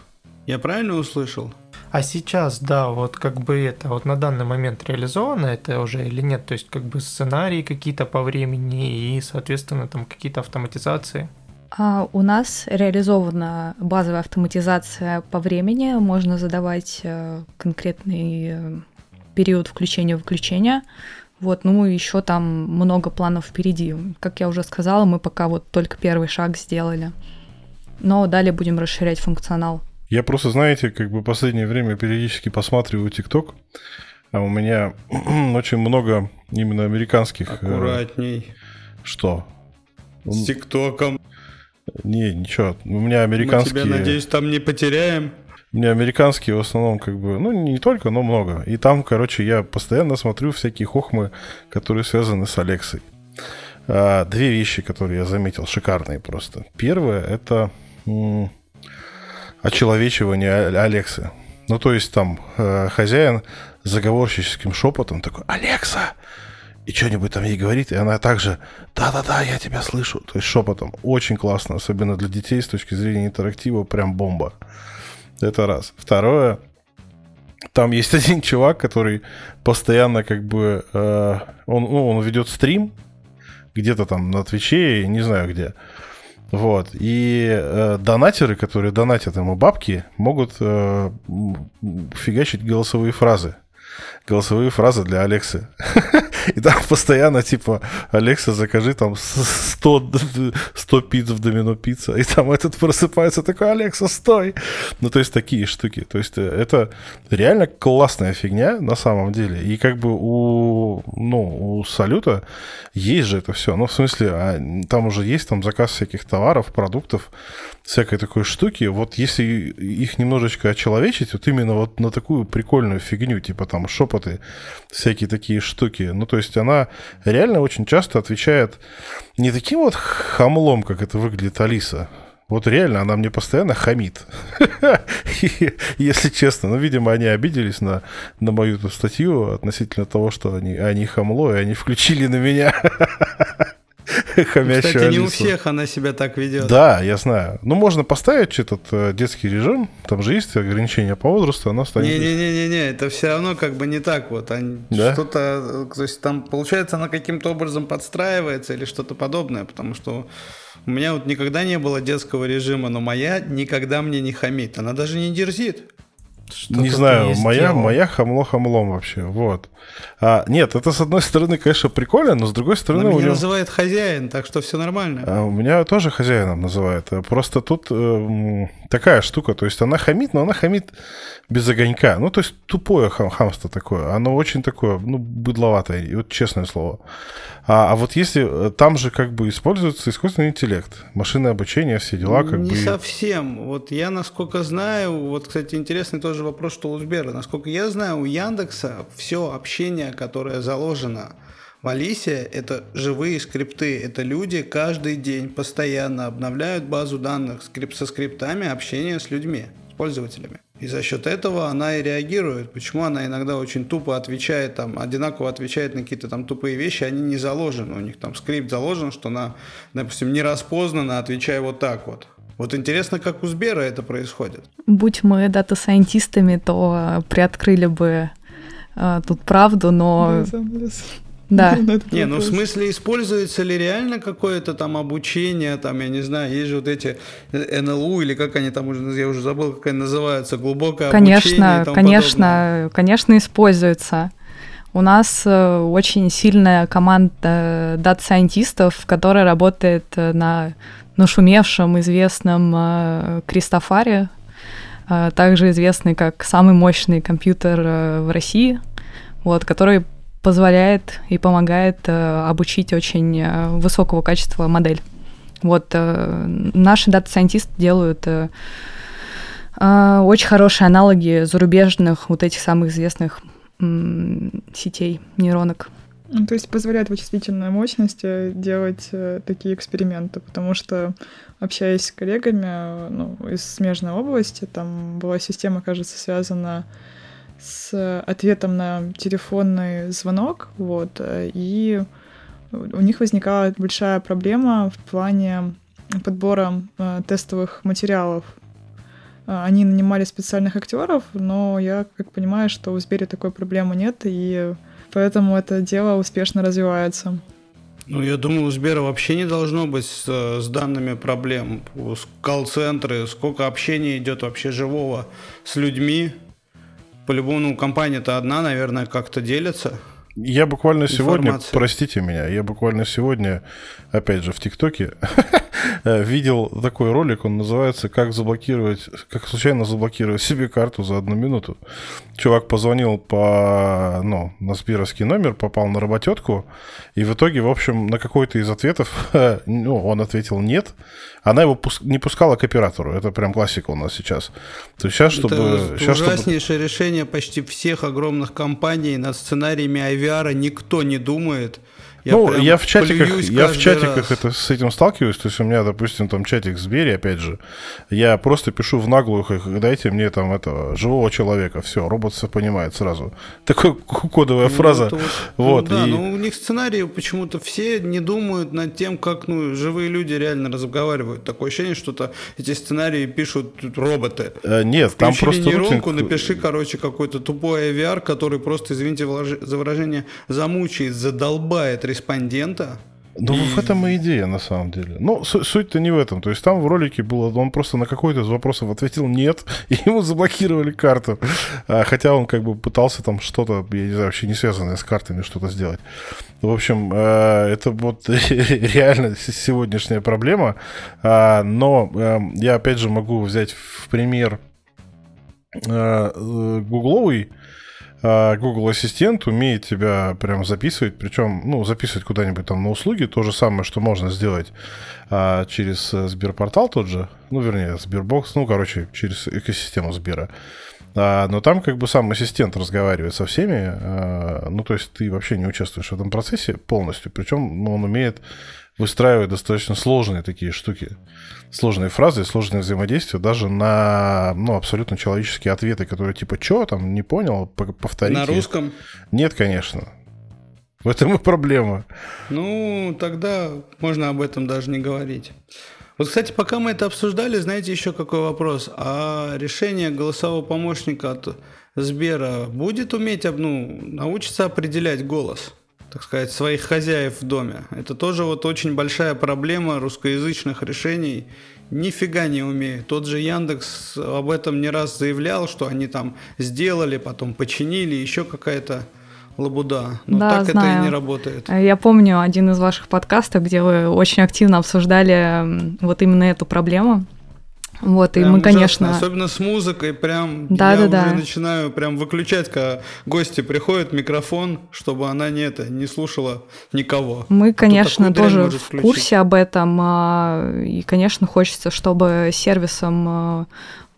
Я правильно услышал? А сейчас, да, вот как бы это вот на данный момент реализовано это уже или нет? То есть как бы сценарии какие-то по времени и, соответственно, там какие-то автоматизации? А у нас реализована базовая автоматизация по времени. Можно задавать э, конкретный э, период включения-выключения. Вот, ну еще там много планов впереди. Как я уже сказала, мы пока вот только первый шаг сделали. Но далее будем расширять функционал. Я просто, знаете, как бы последнее время периодически посматриваю ТикТок, а у меня (clears throat) очень много именно американских... Э, Аккуратней. Э, что? С ТикТоком. Не, ничего. У меня американские... Мы тебя, надеюсь, там не потеряем. У меня американские в основном как бы, ну не только, но много. И там, короче, я постоянно смотрю всякие хохмы, которые связаны с Алексой. А, две вещи, которые я заметил, шикарные просто. Первое это очеловечивание Алексы. Ну, то есть там э, хозяин заговорщическим шепотом такой «Алекса!» И что-нибудь там ей говорит, и она также «Да-да-да, я тебя слышу». То есть шепотом. Очень классно, особенно для детей с точки зрения интерактива, прям бомба. Это раз. Второе, там есть (laughs) один чувак, который постоянно как бы... Э, он, ну, он ведет стрим где-то там на Твиче, не знаю где. Вот. И э, донатеры, которые донатят ему бабки, могут э, фигачить голосовые фразы голосовые фразы для Алексы. (laughs) И там постоянно, типа, Алекса, закажи там 100, 100 пиц в Домино Пицца. И там этот просыпается такой, Алекса, стой! Ну, то есть такие штуки. То есть это реально классная фигня на самом деле. И как бы у, ну, у Салюта есть же это все. Ну, в смысле, а там уже есть там заказ всяких товаров, продуктов, всякой такой штуки. Вот если их немножечко очеловечить, вот именно вот на такую прикольную фигню, типа там шепоты, всякие такие штуки. Ну, то есть она реально очень часто отвечает не таким вот хамлом, как это выглядит Алиса, вот реально, она мне постоянно хамит. (laughs) Если честно. Ну, видимо, они обиделись на, на мою статью относительно того, что они, они хамло, и они включили на меня (laughs) Хамящую Кстати, не у всех она себя так ведет. Да, я знаю. Ну, можно поставить этот э, детский режим, там же есть ограничения по возрасту, она станет... Не-не-не, это все равно как бы не так вот. Да? Что-то, то есть там, получается, она каким-то образом подстраивается или что-то подобное, потому что у меня вот никогда не было детского режима, но моя никогда мне не хамит. Она даже не дерзит. Что не знаю, моя, моя хамло хамлом вообще, вот. А, нет, это с одной стороны, конечно, прикольно, но с другой стороны... Но меня него... называет хозяин, так что все нормально. А, у меня тоже хозяином называют. Просто тут э, такая штука, то есть она хамит, но она хамит без огонька. Ну, то есть тупое хам хамство такое. Оно очень такое, ну, быдловатое, вот честное слово. А, а вот если э, там же как бы используется искусственный интеллект, машинное обучение, все дела как Не бы... Не совсем. Вот я, насколько знаю, вот, кстати, интересный тоже вопрос, что у Сбера. Насколько я знаю, у Яндекса все общение, которое заложено в Алисе это живые скрипты, это люди каждый день постоянно обновляют базу данных скрип со скриптами общения с людьми, с пользователями. И за счет этого она и реагирует. Почему она иногда очень тупо отвечает, там, одинаково отвечает на какие-то там тупые вещи, они не заложены. У них там скрипт заложен, что она, допустим, не распознана, отвечая вот так вот. Вот интересно, как у Сбера это происходит. Будь мы дата-сайентистами, то приоткрыли бы э, тут правду, но... Да. (laughs) Не, ну в смысле, используется ли реально какое-то там обучение, там, я не знаю, есть же вот эти э, NLU или как они там уже, я уже забыл, как они называются, глубокое конечно, обучение Конечно, подобное. конечно, используется. У нас э, очень сильная команда дата-сайентистов, которая работает э, на нашумевшем, известном Кристофаре, также известный как самый мощный компьютер в России, вот, который позволяет и помогает э, обучить очень э, высокого качества модель. Вот э, наши дата-сайентисты делают э, э, очень хорошие аналоги зарубежных вот этих самых известных э, сетей нейронок. Ну, то есть позволяет вычислительной мощности делать э, такие эксперименты, потому что, общаясь с коллегами ну, из смежной области, там была система, кажется, связана ответом на телефонный звонок, вот, и у них возникала большая проблема в плане подбора э, тестовых материалов. Э, они нанимали специальных актеров, но я как понимаю, что в Сбере такой проблемы нет, и поэтому это дело успешно развивается. Ну, я думаю, у Сбера вообще не должно быть с, с данными проблем. Колл-центры, сколько общения идет вообще живого с людьми. По-любому, ну, компания-то одна, наверное, как-то делится. Я буквально сегодня, простите меня, я буквально сегодня, опять же, в ТикТоке (laughs) видел такой ролик, он называется «Как заблокировать, как случайно заблокировать себе карту за одну минуту». Чувак позвонил по, ну, на сберовский номер, попал на работетку, и в итоге, в общем, на какой-то из ответов, (laughs) ну, он ответил «нет», она его пуск... не пускала к оператору. Это прям классика у нас сейчас. То есть сейчас, чтобы... Это сейчас, ужаснейшее чтобы... решение почти всех огромных компаний над сценариями IVR никто не думает. Я ну, я в чатиках, я в чатиках это, с этим сталкиваюсь. То есть у меня, допустим, там чатик с Бери, опять же, я просто пишу в наглую, дайте мне там этого живого человека. Все, робот все понимает сразу. Такая кодовая ну, фраза. Вот, вот, ну, да, и... но у них сценарии почему-то все не думают над тем, как ну, живые люди реально разговаривают. Такое ощущение, что -то эти сценарии пишут роботы. А, нет, Включили там просто нейронку, рутинг... напиши, короче, какой-то тупой AVR, который просто, извините за выражение, замучает, задолбает респондента. Ну, и... в этом и идея, на самом деле. Ну, суть-то не в этом. То есть там в ролике было, он просто на какой-то из вопросов ответил «нет», (laughs) и ему заблокировали карту. А, хотя он как бы пытался там что-то, я не знаю, вообще не связанное с картами что-то сделать. В общем, э, это вот (laughs) реально сегодняшняя проблема. А, но эм, я, опять же, могу взять в пример э, э, гугловый Google Ассистент умеет тебя прям записывать, причем, ну, записывать куда-нибудь там на услуги, то же самое, что можно сделать а, через э, Сберпортал тот же, ну, вернее, Сбербокс, ну, короче, через экосистему Сбера. А, но там как бы сам ассистент разговаривает со всеми, а, ну, то есть ты вообще не участвуешь в этом процессе полностью, причем ну, он умеет выстраивать достаточно сложные такие штуки сложные фразы, сложные взаимодействия даже на ну, абсолютно человеческие ответы, которые типа «Чё там? Не понял? Повторите». На русском? Нет, конечно. В этом и проблема. Ну, тогда можно об этом даже не говорить. Вот, кстати, пока мы это обсуждали, знаете, еще какой вопрос. А решение голосового помощника от Сбера будет уметь, ну, научиться определять голос? Так сказать, своих хозяев в доме. Это тоже вот очень большая проблема русскоязычных решений. Нифига не умеют. Тот же Яндекс об этом не раз заявлял, что они там сделали, потом починили, еще какая-то лабуда. Но да, так знаю. это и не работает. Я помню один из ваших подкастов, где вы очень активно обсуждали вот именно эту проблему. Вот, прям и мы, ужасно. конечно... Особенно с музыкой, прям да, я да, уже да. начинаю прям выключать, когда гости приходят, микрофон, чтобы она не, это, не слушала никого. Мы, конечно, тоже в курсе об этом, а, и, конечно, хочется, чтобы сервисом а,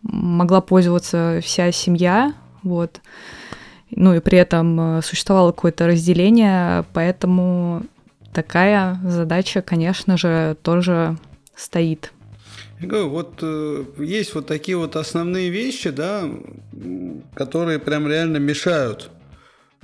могла пользоваться вся семья, вот. Ну и при этом а, существовало какое-то разделение, поэтому такая задача, конечно же, тоже стоит. Я говорю, вот э, есть вот такие вот основные вещи, да, которые прям реально мешают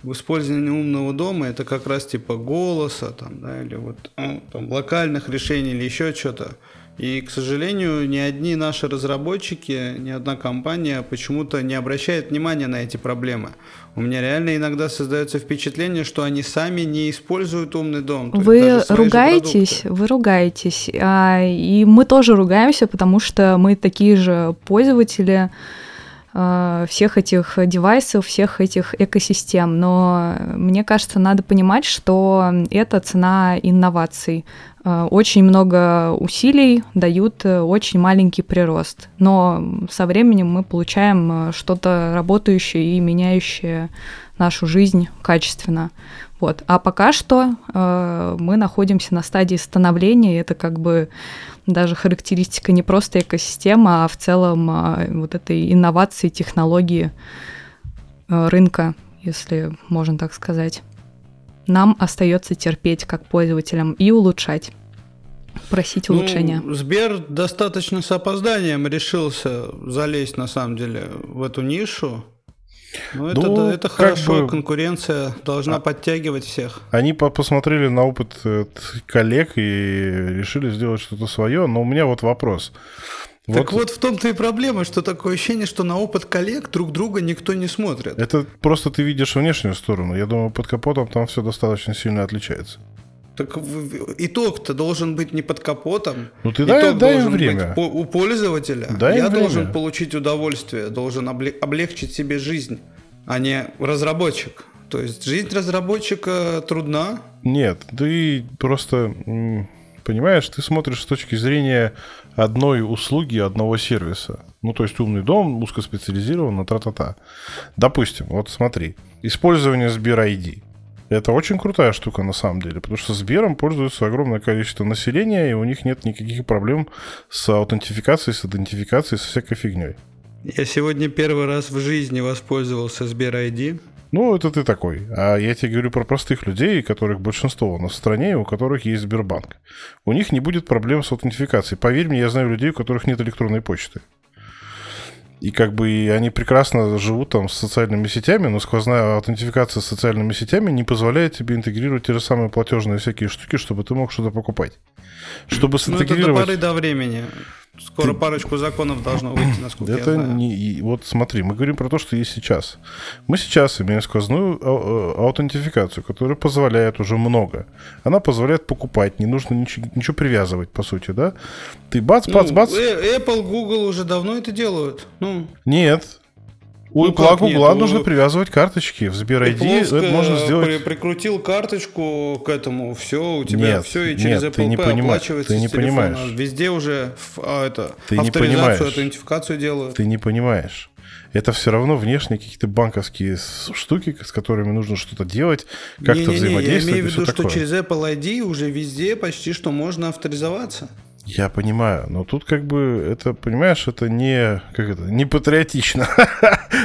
в использовании умного дома. Это как раз типа голоса, там, да, или вот ну, там, локальных решений или еще что-то. И, к сожалению, ни одни наши разработчики, ни одна компания почему-то не обращает внимания на эти проблемы. У меня реально иногда создается впечатление, что они сами не используют умный дом. Вы ругаетесь, вы ругаетесь, а, и мы тоже ругаемся, потому что мы такие же пользователи а, всех этих девайсов, всех этих экосистем. Но мне кажется, надо понимать, что это цена инноваций. Э, очень много усилий дают э, очень маленький прирост. Но со временем мы получаем э, что-то работающее и меняющее нашу жизнь качественно. Вот. А пока что э, мы находимся на стадии становления, это как бы даже характеристика не просто экосистемы, а в целом э, вот этой инновации, технологии э, рынка, если можно так сказать. Нам остается терпеть как пользователям и улучшать просить улучшения? Ну, Сбер достаточно с опозданием решился залезть, на самом деле, в эту нишу. Ну, это, Ну, это хорошо, бы- конкуренция должна А- подтягивать всех. Они по- посмотрели на опыт э, коллег и решили сделать что-то свое, но у меня вот вопрос. Так вот в том-то и проблема, что такое ощущение, что на опыт коллег друг друга никто не смотрит. Это просто ты видишь внешнюю сторону. Я думаю, под капотом там все достаточно сильно отличается. Так итог-то должен быть не под капотом. Ну ты Итог дай, дай им должен быть время. по- у пользователя. Дай им Я время. должен получить удовольствие, должен обле- облегчить себе жизнь, а не разработчик. То есть жизнь разработчика трудна. Нет, ты просто понимаешь, ты смотришь с точки зрения одной услуги, одного сервиса. Ну, то есть умный дом, узкоспециализированно, тра-та-та. Допустим, вот смотри, использование Сбер ID. Это очень крутая штука на самом деле, потому что Сбером пользуется огромное количество населения, и у них нет никаких проблем с аутентификацией, с идентификацией, со всякой фигней. Я сегодня первый раз в жизни воспользовался Сбер ID. Ну, это ты такой. А я тебе говорю про простых людей, которых большинство у нас в стране, у которых есть Сбербанк. У них не будет проблем с аутентификацией. Поверь мне, я знаю людей, у которых нет электронной почты. И как бы и они прекрасно живут там с социальными сетями, но сквозная аутентификация с социальными сетями не позволяет тебе интегрировать те же самые платежные всякие штуки, чтобы ты мог что-то покупать. Чтобы Ну, это до синтегрировать... поры до времени. Скоро парочку законов должно выйти, насколько я Это знаю. не... Вот смотри, мы говорим про то, что есть сейчас. Мы сейчас имеем сквозную а- а- аутентификацию, которая позволяет уже много. Она позволяет покупать, не нужно ничего, ничего привязывать, по сути, да? Ты бац, бац, Ну, бац. э- Apple, Google уже давно это делают. Ну, Нет. У Ну? Гугла нужно привязывать карточки. В Сбер ID это можно сделать... при- прикрутил карточку к этому, все, у тебя Нет, все, и через нет, Apple ты не Pay понимаешь, оплачивается ты не телефона. понимаешь. Везде уже а, это, Ты не авторизацию, понимаешь. аутентификацию делают. Ты не понимаешь. Это все равно внешние какие-то банковские штуки, с которыми нужно что-то делать, как-то Не-не-не, я взаимодействовать имею в виду, что такое. через Apple ID уже везде почти что можно авторизоваться. Я понимаю, но тут как бы это, понимаешь, это не, как это, не патриотично. (laughs)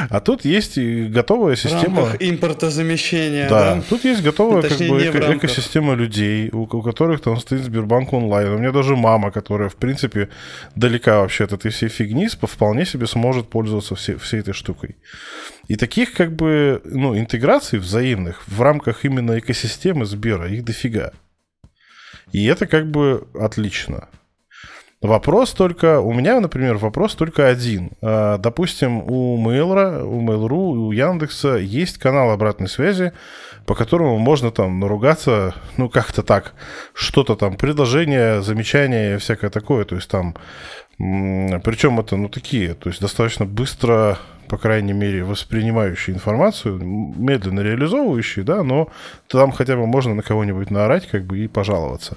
А тут есть готовая В система. рамках импортозамещения, Да, да? тут есть готовая как Точнее, бы в эко- экосистема людей, у, у которых там стоит Сбербанк онлайн. У меня даже мама, которая, в принципе, далека вообще от этой всей фигни, вполне себе сможет пользоваться все- всей этой штукой. И таких как бы, ну, интеграций взаимных в рамках именно экосистемы Сбера, их дофига. И это как бы отлично. Вопрос только, у меня, например, вопрос только один. А, Допустим, у Mail.ru, у Mail.ru, у Яндекса есть канал обратной связи, по которому можно там наругаться, ну, как-то так, что-то там, предложения, замечания, всякое такое, то есть там, причем это, ну, такие, то есть достаточно быстро, по крайней мере, воспринимающие информацию, медленно реализовывающие, да, но там хотя бы можно на кого-нибудь наорать, как бы, и пожаловаться.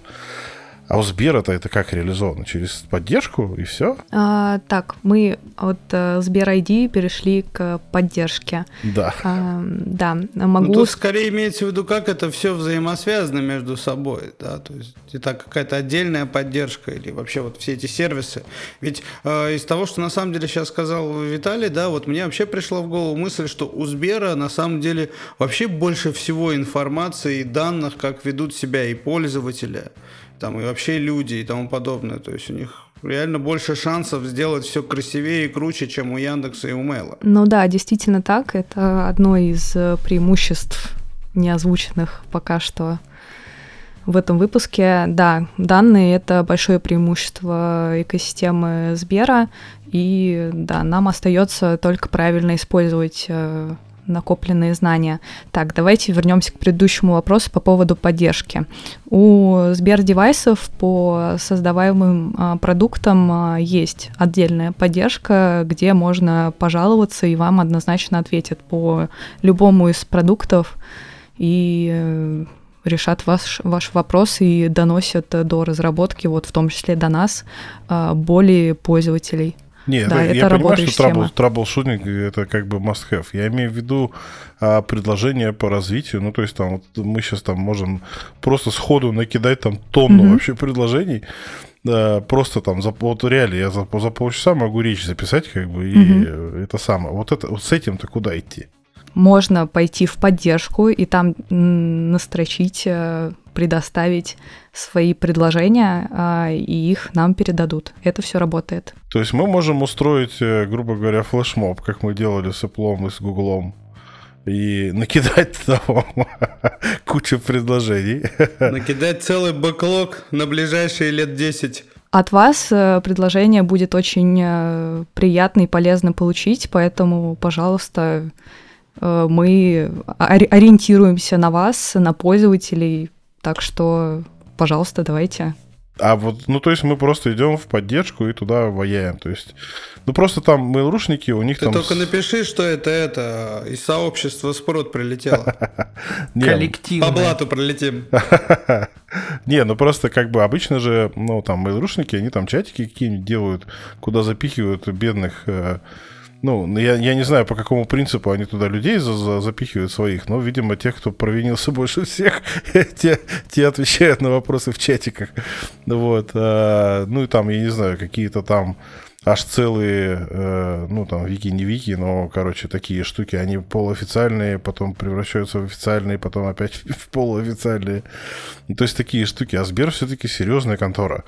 А у Сбера-то это как реализовано? Через поддержку и все? А, так, мы от э, Сбер ID перешли к поддержке. Да. А, да, Ну, могу... тут скорее имеется в виду, как это все взаимосвязано между собой, да, то есть это какая-то отдельная поддержка или вообще вот все эти сервисы. Ведь э, из того, что на самом деле сейчас сказал Виталий, да, вот мне вообще пришла в голову мысль, что у Сбера на самом деле вообще больше всего информации и данных, как ведут себя и пользователи, там и вообще люди и тому подобное, то есть у них реально больше шансов сделать все красивее и круче, чем у Яндекса и у Мейла. Ну да, действительно так. Это одно из э, преимуществ неозвученных пока что в этом выпуске. Да, данные — это большое преимущество экосистемы Сбера, и да, нам остается только правильно использовать э, накопленные знания. Так, давайте вернемся к предыдущему вопросу по поводу поддержки. У Сбер-девайсов по создаваемым а, продуктам а, есть отдельная поддержка, где можно пожаловаться, и вам однозначно ответят по любому из продуктов и э, решат ваш, ваш вопрос и доносят до разработки, вот в том числе до нас, а, боли пользователей. Нет, Да, это, это я понимаю, что trouble, troubleshooting это как бы must have. Я имею в виду а, предложения по развитию. Ну, то есть там вот мы сейчас там можем просто сходу накидать там тонну Мгм. вообще предложений. Да, просто там за, вот реально я за, за полчаса могу речь записать, как бы, и Мгм. это самое. Вот это вот с этим-то куда идти? можно пойти в поддержку и там настрочить, э, предоставить свои предложения, а, и их нам передадут. Это все работает. То есть мы можем устроить, э, грубо говоря, флешмоб, как мы делали с Apple и с Гуглом, и накидать (laughs) там кучу предложений. Накидать целый бэклог на ближайшие лет 10. От вас э, предложение будет очень э, приятно и полезно получить, поэтому, пожалуйста, мы ориентируемся на вас, на пользователей, так что, пожалуйста, давайте а вот, ну, то есть мы просто идем в поддержку и туда ваяем. То есть, ну, просто там мейлрушники, у них Ты там... только напиши, что это это, из сообщества Спрут прилетело. (laughs) Коллективно. По блату пролетим. (laughs) Не, ну просто как бы обычно же, ну, там мейлрушники, они там чатики какие-нибудь делают, куда запихивают бедных э, ну, я, я не знаю, по какому принципу они туда людей за, за, запихивают своих, но, видимо, те, кто провинился больше всех, (laughs) те, те отвечают на вопросы в чатиках. Вот. А, ну, и там, я не знаю, какие-то там аж целые, э, ну, там, вики, не вики, но, короче, такие штуки, они полуофициальные, потом превращаются в официальные, потом опять (laughs) в полуофициальные. Ну, то есть такие штуки. А Сбер все-таки серьезная контора.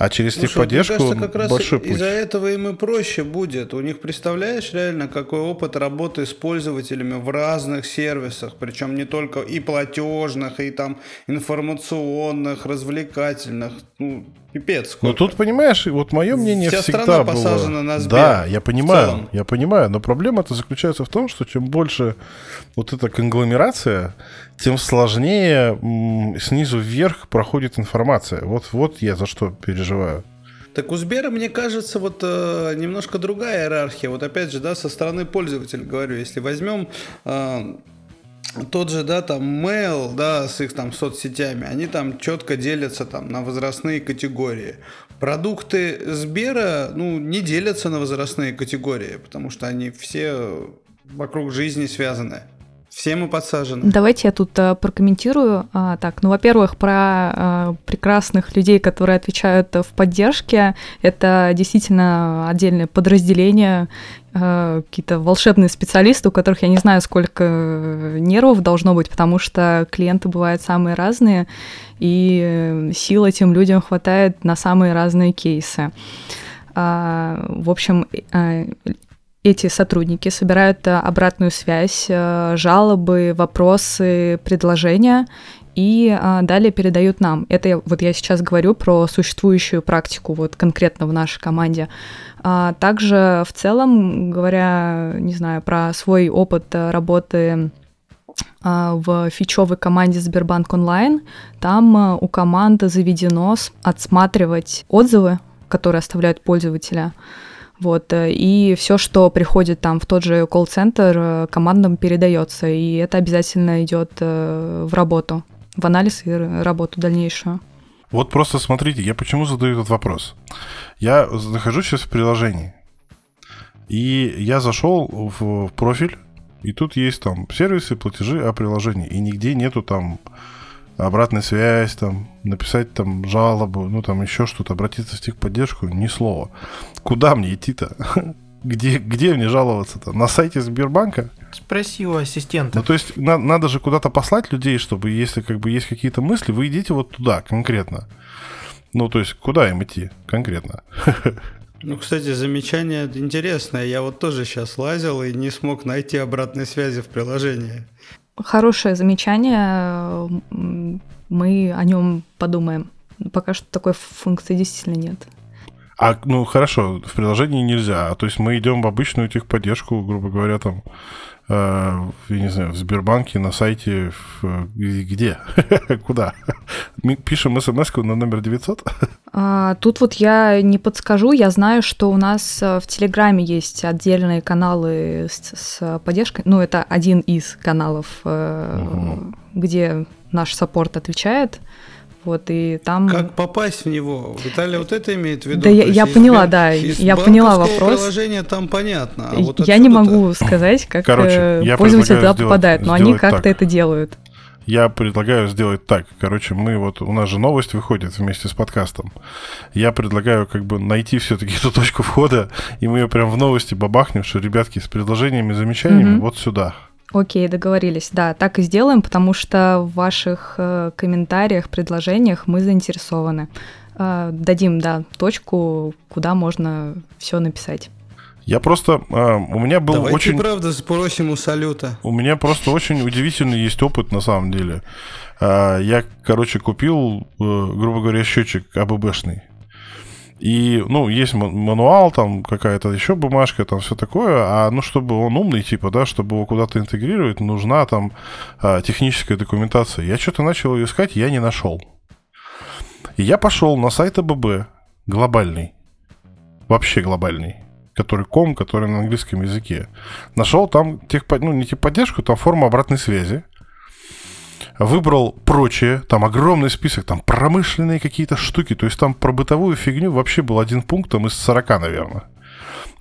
А через Слушай, техподдержку кажется, как раз большой путь. Из-за этого им и проще будет. У них, представляешь, реально, какой опыт работы с пользователями в разных сервисах, причем не только и платежных, и там информационных, развлекательных. Ну, пипец. Сколько. Ну тут, понимаешь, вот мое мнение Вся всегда страна было... посажена на Сбер. Да, я понимаю, я понимаю, но проблема-то заключается в том, что чем больше вот эта конгломерация, тем сложнее снизу вверх проходит информация. Вот, вот я за что переживаю. Так у Сбера, мне кажется, вот э, немножко другая иерархия. Вот опять же, да, со стороны пользователя говорю, если возьмем э, тот же, да, там, Mail, да, с их там соцсетями, они там четко делятся там на возрастные категории. Продукты Сбера, ну, не делятся на возрастные категории, потому что они все вокруг жизни связаны. Все мы подсажены. Давайте я тут а, прокомментирую. А, так, ну, во-первых, про а, прекрасных людей, которые отвечают в поддержке. Это действительно отдельное подразделение, какие-то волшебные специалисты, у которых я не знаю, сколько нервов должно быть, потому что клиенты бывают самые разные, и сил этим людям хватает на самые разные кейсы. А, в общем, эти сотрудники собирают э, обратную связь, э, жалобы, вопросы, предложения и а, далее передают нам. Это вот я сейчас говорю про существующую практику вот конкретно в нашей команде. А также в целом, говоря, не знаю, про свой опыт э, работы а, в фичевой команде Сбербанк онлайн, там у команды заведено отсматривать отзывы, которые оставляют пользователя, вот, э, и все, что приходит там в тот же колл-центр, э, командам передается, и это обязательно идет э, в работу, в анализ и работу дальнейшую. Вот просто смотрите, я почему задаю этот вопрос. Я нахожусь сейчас в приложении, и я зашел в профиль, и тут есть там сервисы, платежи о приложении, и нигде нету там обратная связь, там, написать там жалобу, ну там еще что-то, обратиться в техподдержку, ни слова. Куда мне идти-то? (laughs) Где, где мне жаловаться-то? На сайте Сбербанка? Спроси у ассистента. Ну, то есть на, надо же куда-то послать людей, чтобы, если как бы есть какие-то мысли, вы идите вот туда конкретно. Ну, то есть куда им идти конкретно? (laughs) Ну, кстати, замечание интересное. Я вот тоже сейчас лазил и не смог найти обратной связи в приложении. Хорошее замечание. Мы о нем подумаем. Пока что такой функции действительно нет. А, ну хорошо, в приложении нельзя. А то есть мы идем в обычную техподдержку, грубо говоря, там, я не знаю, в Сбербанке, на сайте, в, где? (laughs) Куда? Мы пишем смс на номер 900? А, тут вот я не подскажу, я знаю, что у нас э, в Телеграме есть отдельные каналы с, с поддержкой. Ну, это один из каналов, угу. где наш саппорт отвечает. Вот, и там... Как попасть в него? Виталий вот это имеет в виду? Да, я, я поняла, да, я поняла вопрос. приложение там понятно. А вот я не могу сказать, как Короче, э, пользователь туда попадает, но они как-то это делают. Я предлагаю сделать так. Короче, мы вот, у нас же новость выходит вместе с подкастом. Я предлагаю как бы найти все-таки (laughs) эту точку входа, и мы ее прям в новости бабахнем, что, ребятки, с предложениями, замечаниями mm-hmm. вот сюда. Окей, договорились. Да, так и сделаем, потому что в ваших э, комментариях, предложениях мы заинтересованы. Э, дадим, да, точку, куда можно все написать. Я просто... Э, у меня был Давайте очень... правда спросим у салюта. У меня просто очень удивительный есть опыт на самом деле. Э, я, короче, купил, э, грубо говоря, счетчик АББшный. И, ну, есть мануал, там какая-то еще бумажка, там все такое, а, ну, чтобы он умный, типа, да, чтобы его куда-то интегрировать, нужна там а, техническая документация. Я что-то начал ее искать, я не нашел. И я пошел на сайт АББ, глобальный, вообще глобальный, который ком, который на английском языке. Нашел там тех, ну, не техподдержку, там форму обратной связи выбрал прочее, там огромный список, там промышленные какие-то штуки, то есть там про бытовую фигню вообще был один пункт там из 40, наверное.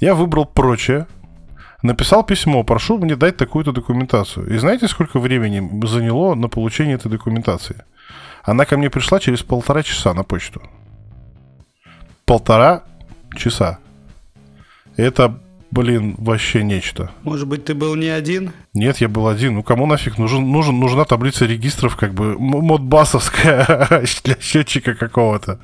Я выбрал прочее, написал письмо, прошу мне дать такую-то документацию. И знаете, сколько времени заняло на получение этой документации? Она ко мне пришла через полтора часа на почту. Полтора часа. Это блин, вообще нечто. Может быть, ты был не один? Нет, я был один. Ну, кому нафиг нужен, нужен, нужна таблица регистров, как бы, модбасовская (laughs) для счетчика какого-то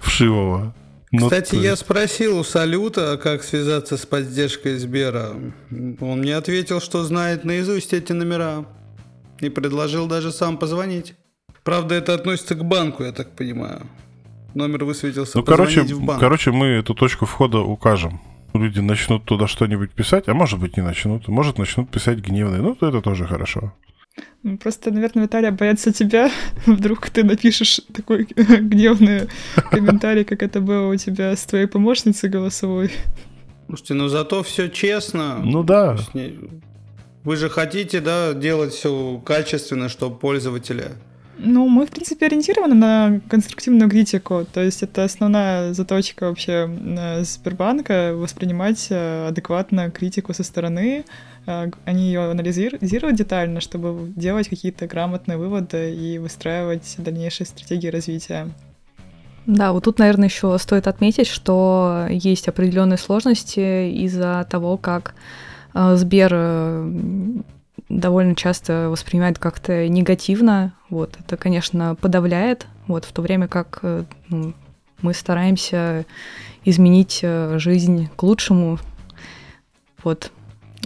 вшивого. Ну, Кстати, я спросил у Салюта, как связаться с поддержкой Сбера. Он мне ответил, что знает наизусть эти номера. И предложил даже сам позвонить. Правда, это относится к банку, я так понимаю. Номер высветился. Ну, короче, в банк. короче, мы эту точку входа укажем люди начнут туда что-нибудь писать, а может быть не начнут, может начнут писать гневные, ну то это тоже хорошо. Ну, просто, наверное, Виталия боятся тебя. (laughs) Вдруг ты напишешь такой (laughs) гневный комментарий, как это было у тебя с твоей помощницей голосовой. Слушайте, ну зато все честно. Ну да. Вы же хотите, да, делать все качественно, чтобы пользователи ну, мы, в принципе, ориентированы на конструктивную критику. То есть это основная заточка вообще э, Сбербанка — воспринимать э, адекватно критику со стороны, э, они ее анализировать детально, чтобы делать какие-то грамотные выводы и выстраивать дальнейшие стратегии развития. Да, вот тут, наверное, еще стоит отметить, что есть определенные сложности из-за того, как Сбер довольно часто воспринимают как-то негативно. Вот, это, конечно, подавляет, вот, в то время как э, ну, мы стараемся изменить э, жизнь к лучшему. Вот.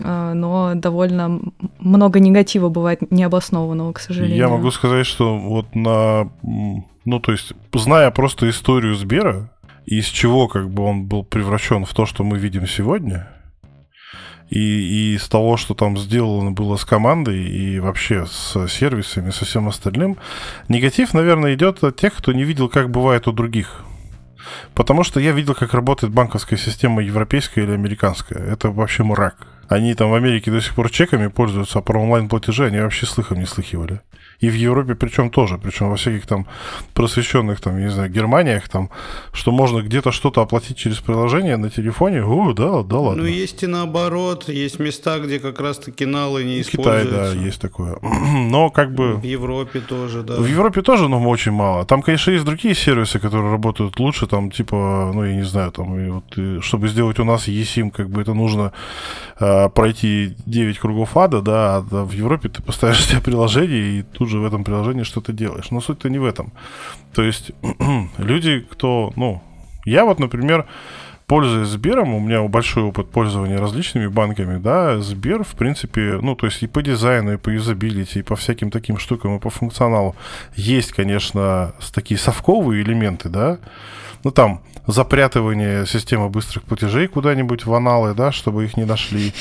А, но довольно много негатива бывает необоснованного, к сожалению. Я могу сказать, что вот на... Ну, то есть, зная просто историю Сбера, из чего как бы он был превращен в то, что мы видим сегодня, и, и из того, что там сделано было с командой и вообще с сервисами, со всем остальным, негатив, наверное, идет от тех, кто не видел, как бывает у других. Потому что я видел, как работает банковская система европейская или американская. Это вообще мрак. Они там в Америке до сих пор чеками пользуются, а про онлайн-платежи они вообще слыхом не слыхивали. И в Европе причем тоже, причем во всяких там просвещенных, там, я не знаю, Германиях, там, что можно где-то что-то оплатить через приложение на телефоне, о, да, да ладно. Ну, есть и наоборот, есть места, где как раз-таки налы не используются. Китай, да, есть такое. (clears throat) Но как бы... В Европе тоже, да. В Европе тоже, но очень мало. Там, конечно, есть другие сервисы, которые работают лучше, там, типа, ну, я не знаю, там, и вот, и, чтобы сделать у нас eSIM, как бы это нужно э, пройти 9 кругов ада, да, а в Европе ты поставишь себе приложение и тут же в этом приложении что-то делаешь. Но суть-то не в этом. То есть (clears throat) люди, кто, ну, я вот, например, пользуясь Сбером, у меня большой опыт пользования различными банками, да, Сбер, в принципе, ну, то есть и по дизайну, и по юзабилити, и по всяким таким штукам, и по функционалу есть, конечно, такие совковые элементы, да, ну, там, запрятывание системы быстрых платежей куда-нибудь в аналы, да, чтобы их не нашли.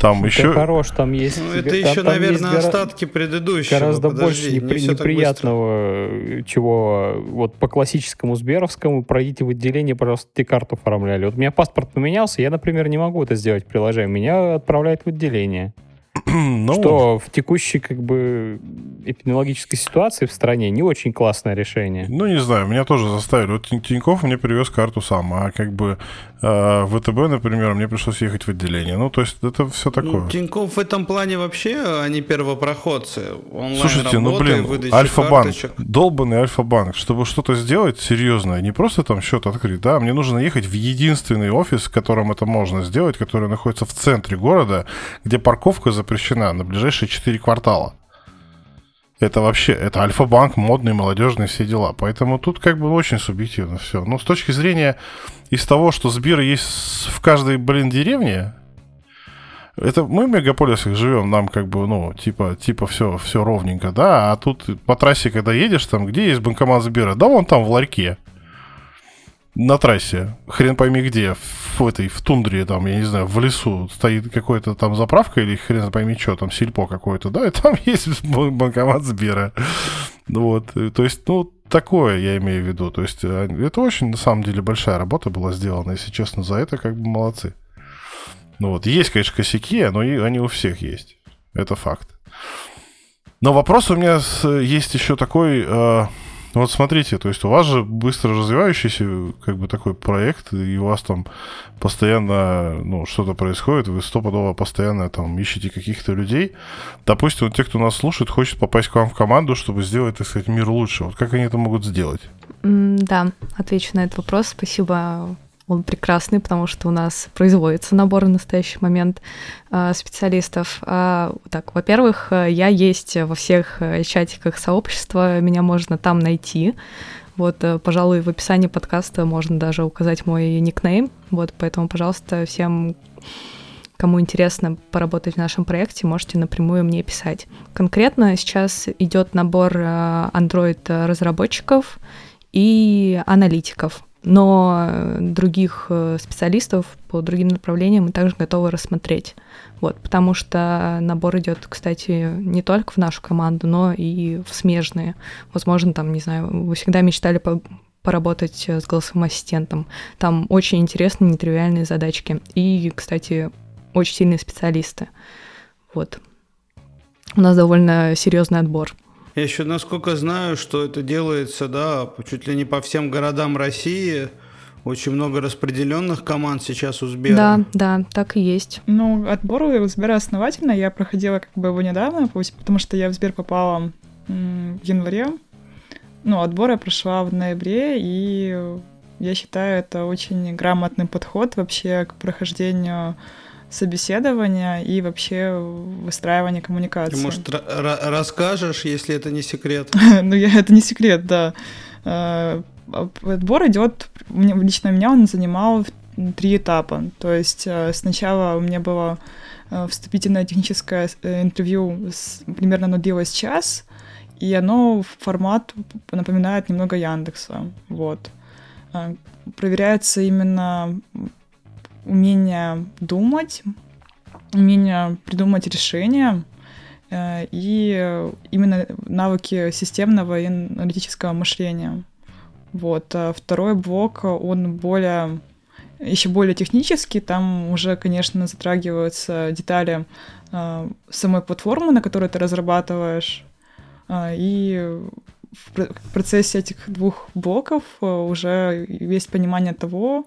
Там это еще... хорош, там есть... Ну, это там, еще, там наверное, гора... остатки предыдущего. Гораздо Подожди, больше непри... не неприятного, чего вот по классическому Сберовскому пройдите в отделение, пожалуйста, тебе карту оформляли. Вот у меня паспорт поменялся, я, например, не могу это сделать в приложении. Меня отправляют в отделение. (clears throat) ну... Что в текущей как бы эпидемиологической ситуации в стране не очень классное решение. Ну, не знаю, меня тоже заставили. Вот Тиньков мне привез карту сам, а как бы э, ВТБ, например, мне пришлось ехать в отделение. Ну, то есть это все такое. Ну, Тиньков в этом плане вообще, они первопроходцы. Онлайн Слушайте, ну, блин, Альфа-банк, долбанный Альфа-банк. Чтобы что-то сделать серьезное, не просто там счет открыть, да, мне нужно ехать в единственный офис, в котором это можно сделать, который находится в центре города, где парковка за запрещена на ближайшие 4 квартала. Это вообще, это Альфа-банк, модный, молодежный, все дела. Поэтому тут как бы очень субъективно все. Но с точки зрения из того, что Сбер есть в каждой, блин, деревне, это мы в мегаполисах живем, нам как бы, ну, типа, типа все, все ровненько, да, а тут по трассе, когда едешь, там, где есть банкомат Сбера? Да, вон там в ларьке на трассе, хрен пойми где, в этой, в тундре, там, я не знаю, в лесу стоит какой-то там заправка или хрен пойми что, там сельпо какое-то, да, и там (laughs) есть банкомат Сбера. Вот, то есть, ну, такое я имею в виду. То есть, а, это очень, на самом деле, большая работа была сделана, если честно, за это как бы молодцы. Ну вот, есть, конечно, косяки, но и они у всех есть. Это факт. Но вопрос у меня есть еще такой, э, ну вот смотрите, то есть у вас же быстро развивающийся как бы такой проект, и у вас там постоянно ну, что-то происходит, вы стопудово постоянно там ищете каких-то людей. Допустим, вот те, кто нас слушает, хочет попасть к вам в команду, чтобы сделать, так сказать, мир лучше. Вот как они это могут сделать? Да, отвечу на этот вопрос. Спасибо он прекрасный, потому что у нас производится набор в настоящий момент э, специалистов. Э, так, во-первых, э, я есть во всех э, чатиках сообщества, меня можно там найти. Вот, э, пожалуй, в описании подкаста можно даже указать мой никнейм. Вот, поэтому, пожалуйста, всем, кому интересно поработать в нашем проекте, можете напрямую мне писать. Конкретно сейчас идет набор Android разработчиков и аналитиков но других э, специалистов по другим направлениям мы также готовы рассмотреть. Вот, потому что набор идет, кстати, не только в нашу команду, но и в смежные. Возможно, там, не знаю, вы всегда мечтали по поработать э, с голосовым ассистентом. Там очень интересные, нетривиальные задачки. И, кстати, очень сильные специалисты. Вот. У нас довольно серьезный отбор. Я еще насколько знаю, что это делается, да, чуть ли не по всем городам России. Очень много распределенных команд сейчас у Сбера. Да, да, так и есть. Ну, отбор у Сбера основательно. Я проходила как бы его недавно, потому что я в Сбер попала в январе. Ну, отбор я прошла в ноябре, и я считаю, это очень грамотный подход вообще к прохождению собеседования и вообще выстраивания коммуникации. Ты, может, расскажешь, если это не секрет? (laughs) ну, я, это не секрет, да. Э, отбор идет, лично меня он занимал три этапа. То есть э, сначала у меня было э, вступительное техническое интервью, с, примерно оно длилось час, и оно формат напоминает немного Яндекса. Вот. Проверяется именно умение думать, умение придумать решения э, и именно навыки системного и аналитического мышления. Вот. А второй блок, он более еще более технический, там уже, конечно, затрагиваются детали э, самой платформы, на которой ты разрабатываешь, э, и в процессе этих двух блоков уже есть понимание того,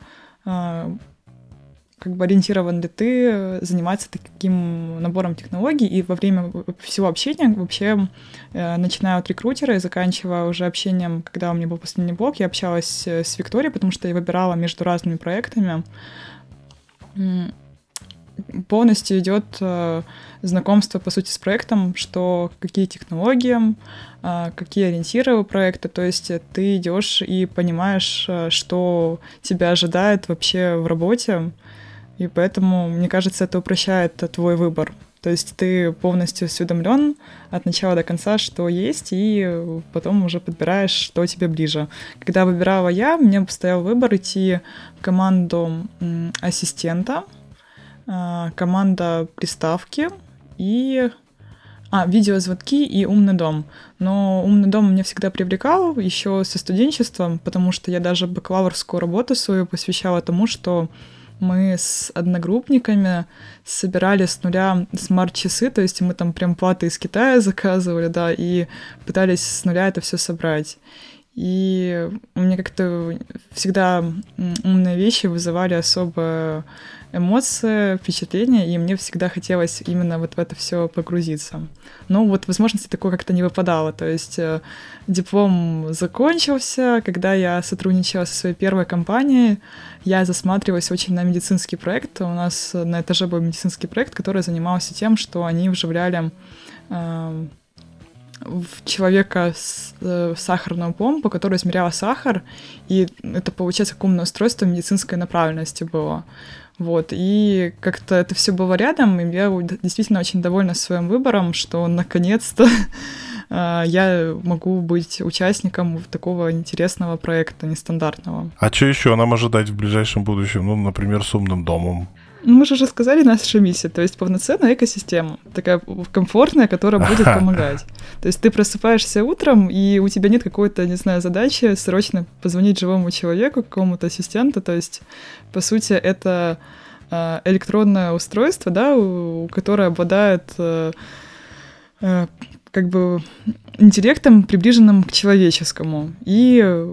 как бы ориентирован ли ты заниматься таким набором технологий, и во время всего общения вообще, э, начиная от рекрутера и заканчивая уже общением, когда у меня был последний блок, я общалась с Викторией, потому что я выбирала между разными проектами. Полностью идет э, знакомство, по сути, с проектом, что какие технологии, э, какие ориентиры у проекта, то есть ты идешь и понимаешь, э, что тебя ожидает вообще в работе, и поэтому, мне кажется, это упрощает твой выбор. То есть ты полностью осведомлен от начала до конца, что есть, и потом уже подбираешь, что тебе ближе. Когда выбирала я, мне стоял выбор идти в команду ассистента, а, команда приставки и а, видеозвонки и умный дом. Но умный дом меня всегда привлекал еще со студенчеством, потому что я даже бакалаврскую работу свою посвящала тому, что мы с одногруппниками собирали с нуля смарт-часы, то есть мы там прям платы из Китая (laughs) заказывали, да, и пытались с нуля это все собрать. И у меня как-то всегда умные вещи вызывали особое эмоции, впечатления, и мне всегда хотелось именно вот в это все погрузиться. Но вот возможности такой как-то не выпадало. То есть э, диплом закончился, когда я сотрудничала со своей первой компанией, я засматривалась очень на медицинский проект. У нас на этаже был медицинский проект, который занимался тем, что они вживляли э, в человека с, э, сахарную помпу, которая измеряла сахар, и это, получается, умное устройство медицинской направленности было. Вот, и как-то это все было рядом, и я действительно очень довольна своим выбором, что наконец-то э, (laughs) я могу быть участником такого интересного проекта, нестандартного. А что еще нам ожидать в ближайшем будущем? Ну, например, с умным домом. Ну, мы же уже сказали наша миссия, то есть полноценная экосистема, такая комфортная, которая будет (laughs) помогать. То есть ты просыпаешься утром, и у тебя нет какой-то, не знаю, задачи срочно позвонить живому человеку, какому-то ассистенту, то есть, по сути, это а, электронное устройство, да, которое обладает э, э, как бы интеллектом, приближенным к человеческому. И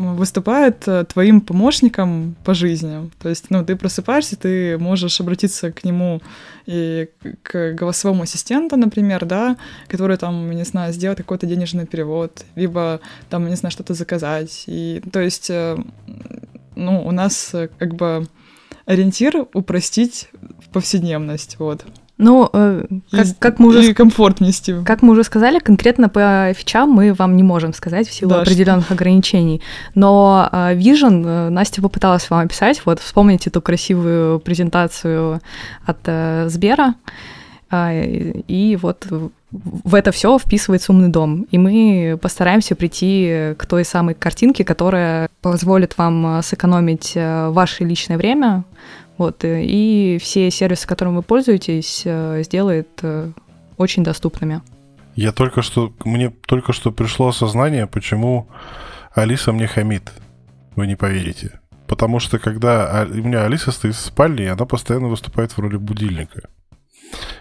выступает э, твоим помощником по жизни. То есть, ну, ты просыпаешься, ты можешь обратиться к нему и к голосовому ассистенту, например, да, который там, не знаю, сделает какой-то денежный перевод, либо там, не знаю, что-то заказать. И, то есть, э, ну, у нас э, как бы ориентир упростить повседневность, вот. Ну, э, как, и, как мы уже... И комфорт нести. Как мы уже сказали, конкретно по фичам мы вам не можем сказать в силу да, определенных что... ограничений. Но э, Vision э, Настя попыталась вам описать. Вот вспомните эту красивую презентацию от э, Сбера. Э, и вот в это все вписывается умный дом. И мы постараемся прийти к той самой картинке, которая позволит вам сэкономить ваше личное время, вот, э, и все сервисы, которыми вы пользуетесь, э, сделает э, очень доступными. Я только что, мне только что пришло осознание, почему Алиса мне хамит. Вы не поверите. Потому что когда у меня Алиса стоит в спальне, она постоянно выступает в роли будильника.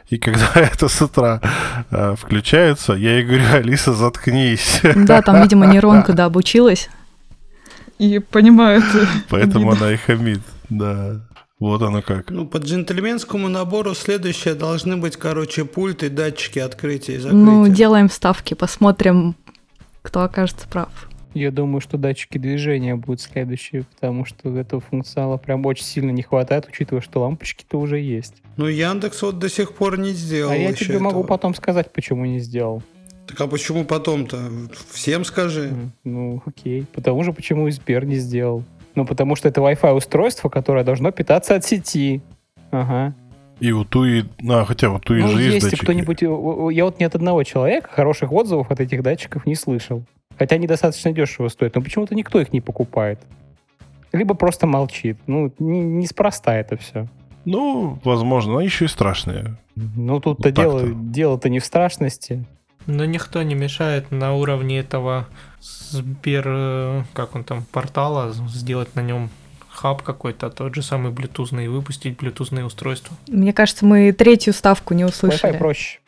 И когда (laughs) это с утра э, включается, я ей говорю, Алиса, заткнись. Да, там, видимо, нейронка, да, обучилась. И понимает. Поэтому она и хамит, да. Вот оно как. Ну, по джентльменскому набору следующее должны быть, короче, пульты, датчики открытия и закрытия. Ну, делаем ставки, посмотрим, кто окажется прав. Я думаю, что датчики движения будут следующие, потому что этого функционала прям очень сильно не хватает, учитывая, что лампочки-то уже есть. Ну, Яндекс вот до сих пор не сделал. А я тебе этого. могу потом сказать, почему не сделал. Так а почему потом-то? Всем скажи. Ну, окей. Потому же, почему и Сбер не сделал. Ну, потому что это Wi-Fi устройство, которое должно питаться от сети. Ага. И у Туи, а, хотя у Туи ну, же есть если кто-нибудь, я вот ни от одного человека хороших отзывов от этих датчиков не слышал. Хотя они достаточно дешево стоят, но почему-то никто их не покупает. Либо просто молчит. Ну, не, неспроста это все. Ну, возможно, но еще и страшные. Ну, тут-то вот дело, дело-то не в страшности. Но никто не мешает на уровне этого Сбер, э, как он там, портала, сделать на нем хаб какой-то, тот же самый блютузный, выпустить блютузные устройства. Мне кажется, мы третью ставку не услышали. Wi-Fi проще.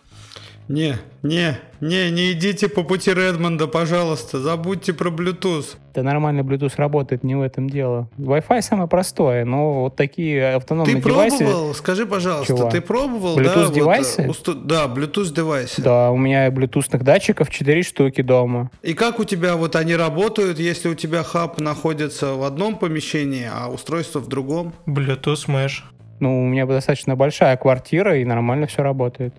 Не, не, не, не идите по пути Редмонда, пожалуйста, забудьте про Bluetooth. Да нормально Bluetooth работает, не в этом дело. Wi-Fi самое простое, но вот такие автономные ты девайсы... Ты пробовал? Скажи, пожалуйста, Чего? ты пробовал? Bluetooth да, девайсы? Вот, усто... Да, Bluetooth девайсы. Да, у меня блютусных датчиков 4 штуки дома. И как у тебя вот они работают, если у тебя хаб находится в одном помещении, а устройство в другом? Bluetooth Mesh. Ну, у меня достаточно большая квартира, и нормально все работает.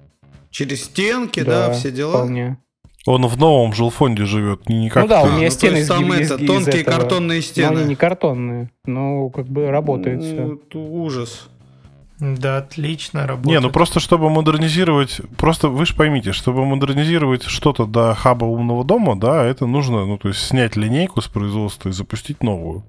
Через стенки, да, да все дела. Вполне. Он в новом жилфонде живет, не как Ну да, у меня а, стены из, там из, это, из тонкие этого. картонные стены. Но они не картонные, но как бы работает ну, все. Ужас. Да, отлично работает. Не, ну просто чтобы модернизировать, просто вы же поймите, чтобы модернизировать что-то до хаба умного дома, да, это нужно, ну то есть снять линейку с производства и запустить новую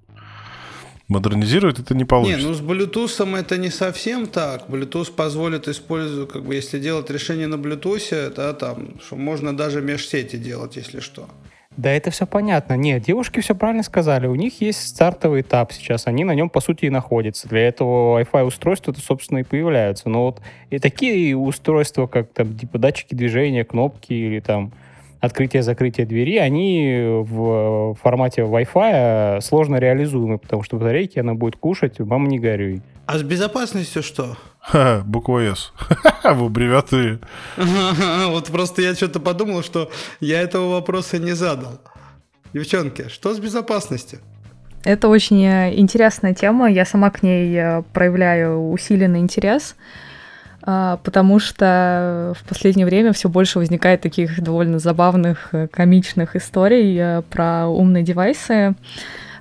модернизировать это не получится. Не, ну с Bluetooth это не совсем так. Bluetooth позволит использовать, как бы, если делать решение на Bluetooth, да, там, что можно даже межсети делать, если что. Да, это все понятно. Нет, девушки все правильно сказали. У них есть стартовый этап сейчас. Они на нем, по сути, и находятся. Для этого Wi-Fi устройства это, собственно, и появляются. Но вот и такие устройства, как там, типа, датчики движения, кнопки или там открытие-закрытие двери, они в формате Wi-Fi сложно реализуемы, потому что батарейки она будет кушать, мама не горюй. А с безопасностью что? Ха, буква «С». В аббревиатуре. Вот просто я что-то подумал, что я этого вопроса не задал. Девчонки, что с безопасностью? Это очень э, интересная тема. Я сама к ней э, проявляю усиленный интерес. А, потому что в последнее время все больше возникает таких довольно забавных, э, комичных историй э, про умные девайсы.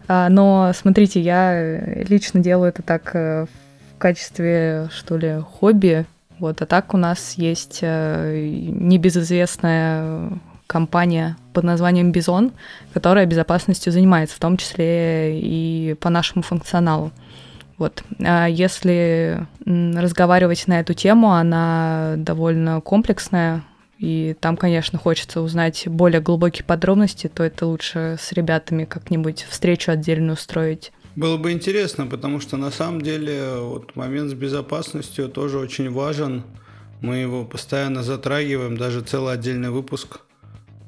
А, но смотрите, я лично делаю это так э, в качестве, что ли, хобби. Вот, а так у нас есть небезызвестная компания под названием Бизон, которая безопасностью занимается, в том числе и по нашему функционалу. Вот. А если разговаривать на эту тему, она довольно комплексная, и там, конечно, хочется узнать более глубокие подробности, то это лучше с ребятами как-нибудь встречу отдельно устроить. Было бы интересно, потому что на самом деле вот момент с безопасностью тоже очень важен. Мы его постоянно затрагиваем, даже целый отдельный выпуск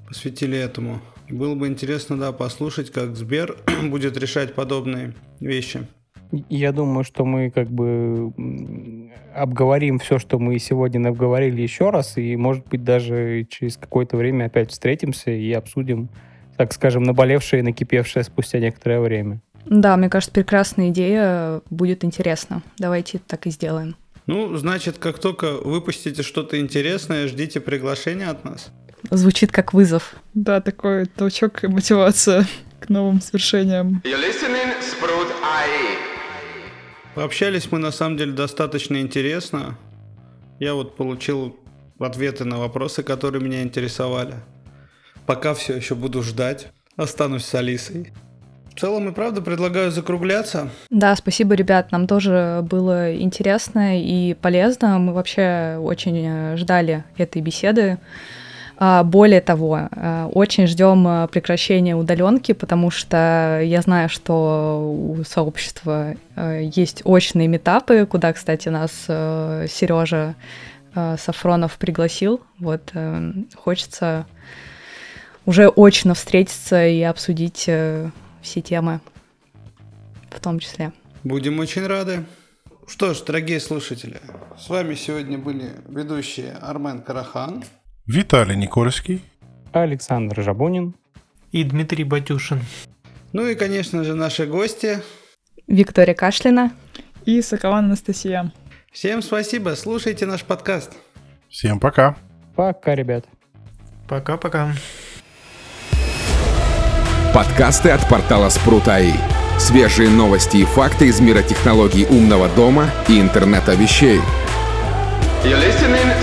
посвятили этому. Было бы интересно, да, послушать, как Сбер (clears throat) будет решать подобные вещи. Я думаю, что мы как бы обговорим все, что мы сегодня обговорили еще раз, и, может быть, даже через какое-то время опять встретимся и обсудим, так скажем, наболевшее и накипевшее спустя некоторое время. Да, мне кажется, прекрасная идея, будет интересно. Давайте так и сделаем. Ну, значит, как только выпустите что-то интересное, ждите приглашения от нас. Звучит как вызов. Да, такой толчок и мотивация к новым свершениям. You're Пообщались мы на самом деле достаточно интересно. Я вот получил ответы на вопросы, которые меня интересовали. Пока все еще буду ждать. Останусь с Алисой. В целом и правда предлагаю закругляться. Да, спасибо, ребят. Нам тоже было интересно и полезно. Мы вообще очень э, ждали этой беседы. А, более того, а, очень ждем а, прекращения удаленки, потому что я знаю, что у сообщества есть очные метапы, куда, кстати, нас Сережа Сафронов пригласил. Вот хочется уже очно встретиться и обсудить э, все темы, в том числе. Будем очень рады. Что ж, дорогие слушатели, с вами сегодня были ведущие Армен Карахан Виталий Никольский, Александр Жабунин и Дмитрий Батюшин. Ну и, конечно же, наши гости. Виктория Кашлина и Соколова Анастасия. Всем спасибо, слушайте наш подкаст. Всем пока. Пока, ребят. Пока-пока. Подкасты от портала Спрут.АИ. Свежие новости и факты из мира технологий умного дома и интернета вещей. You're listening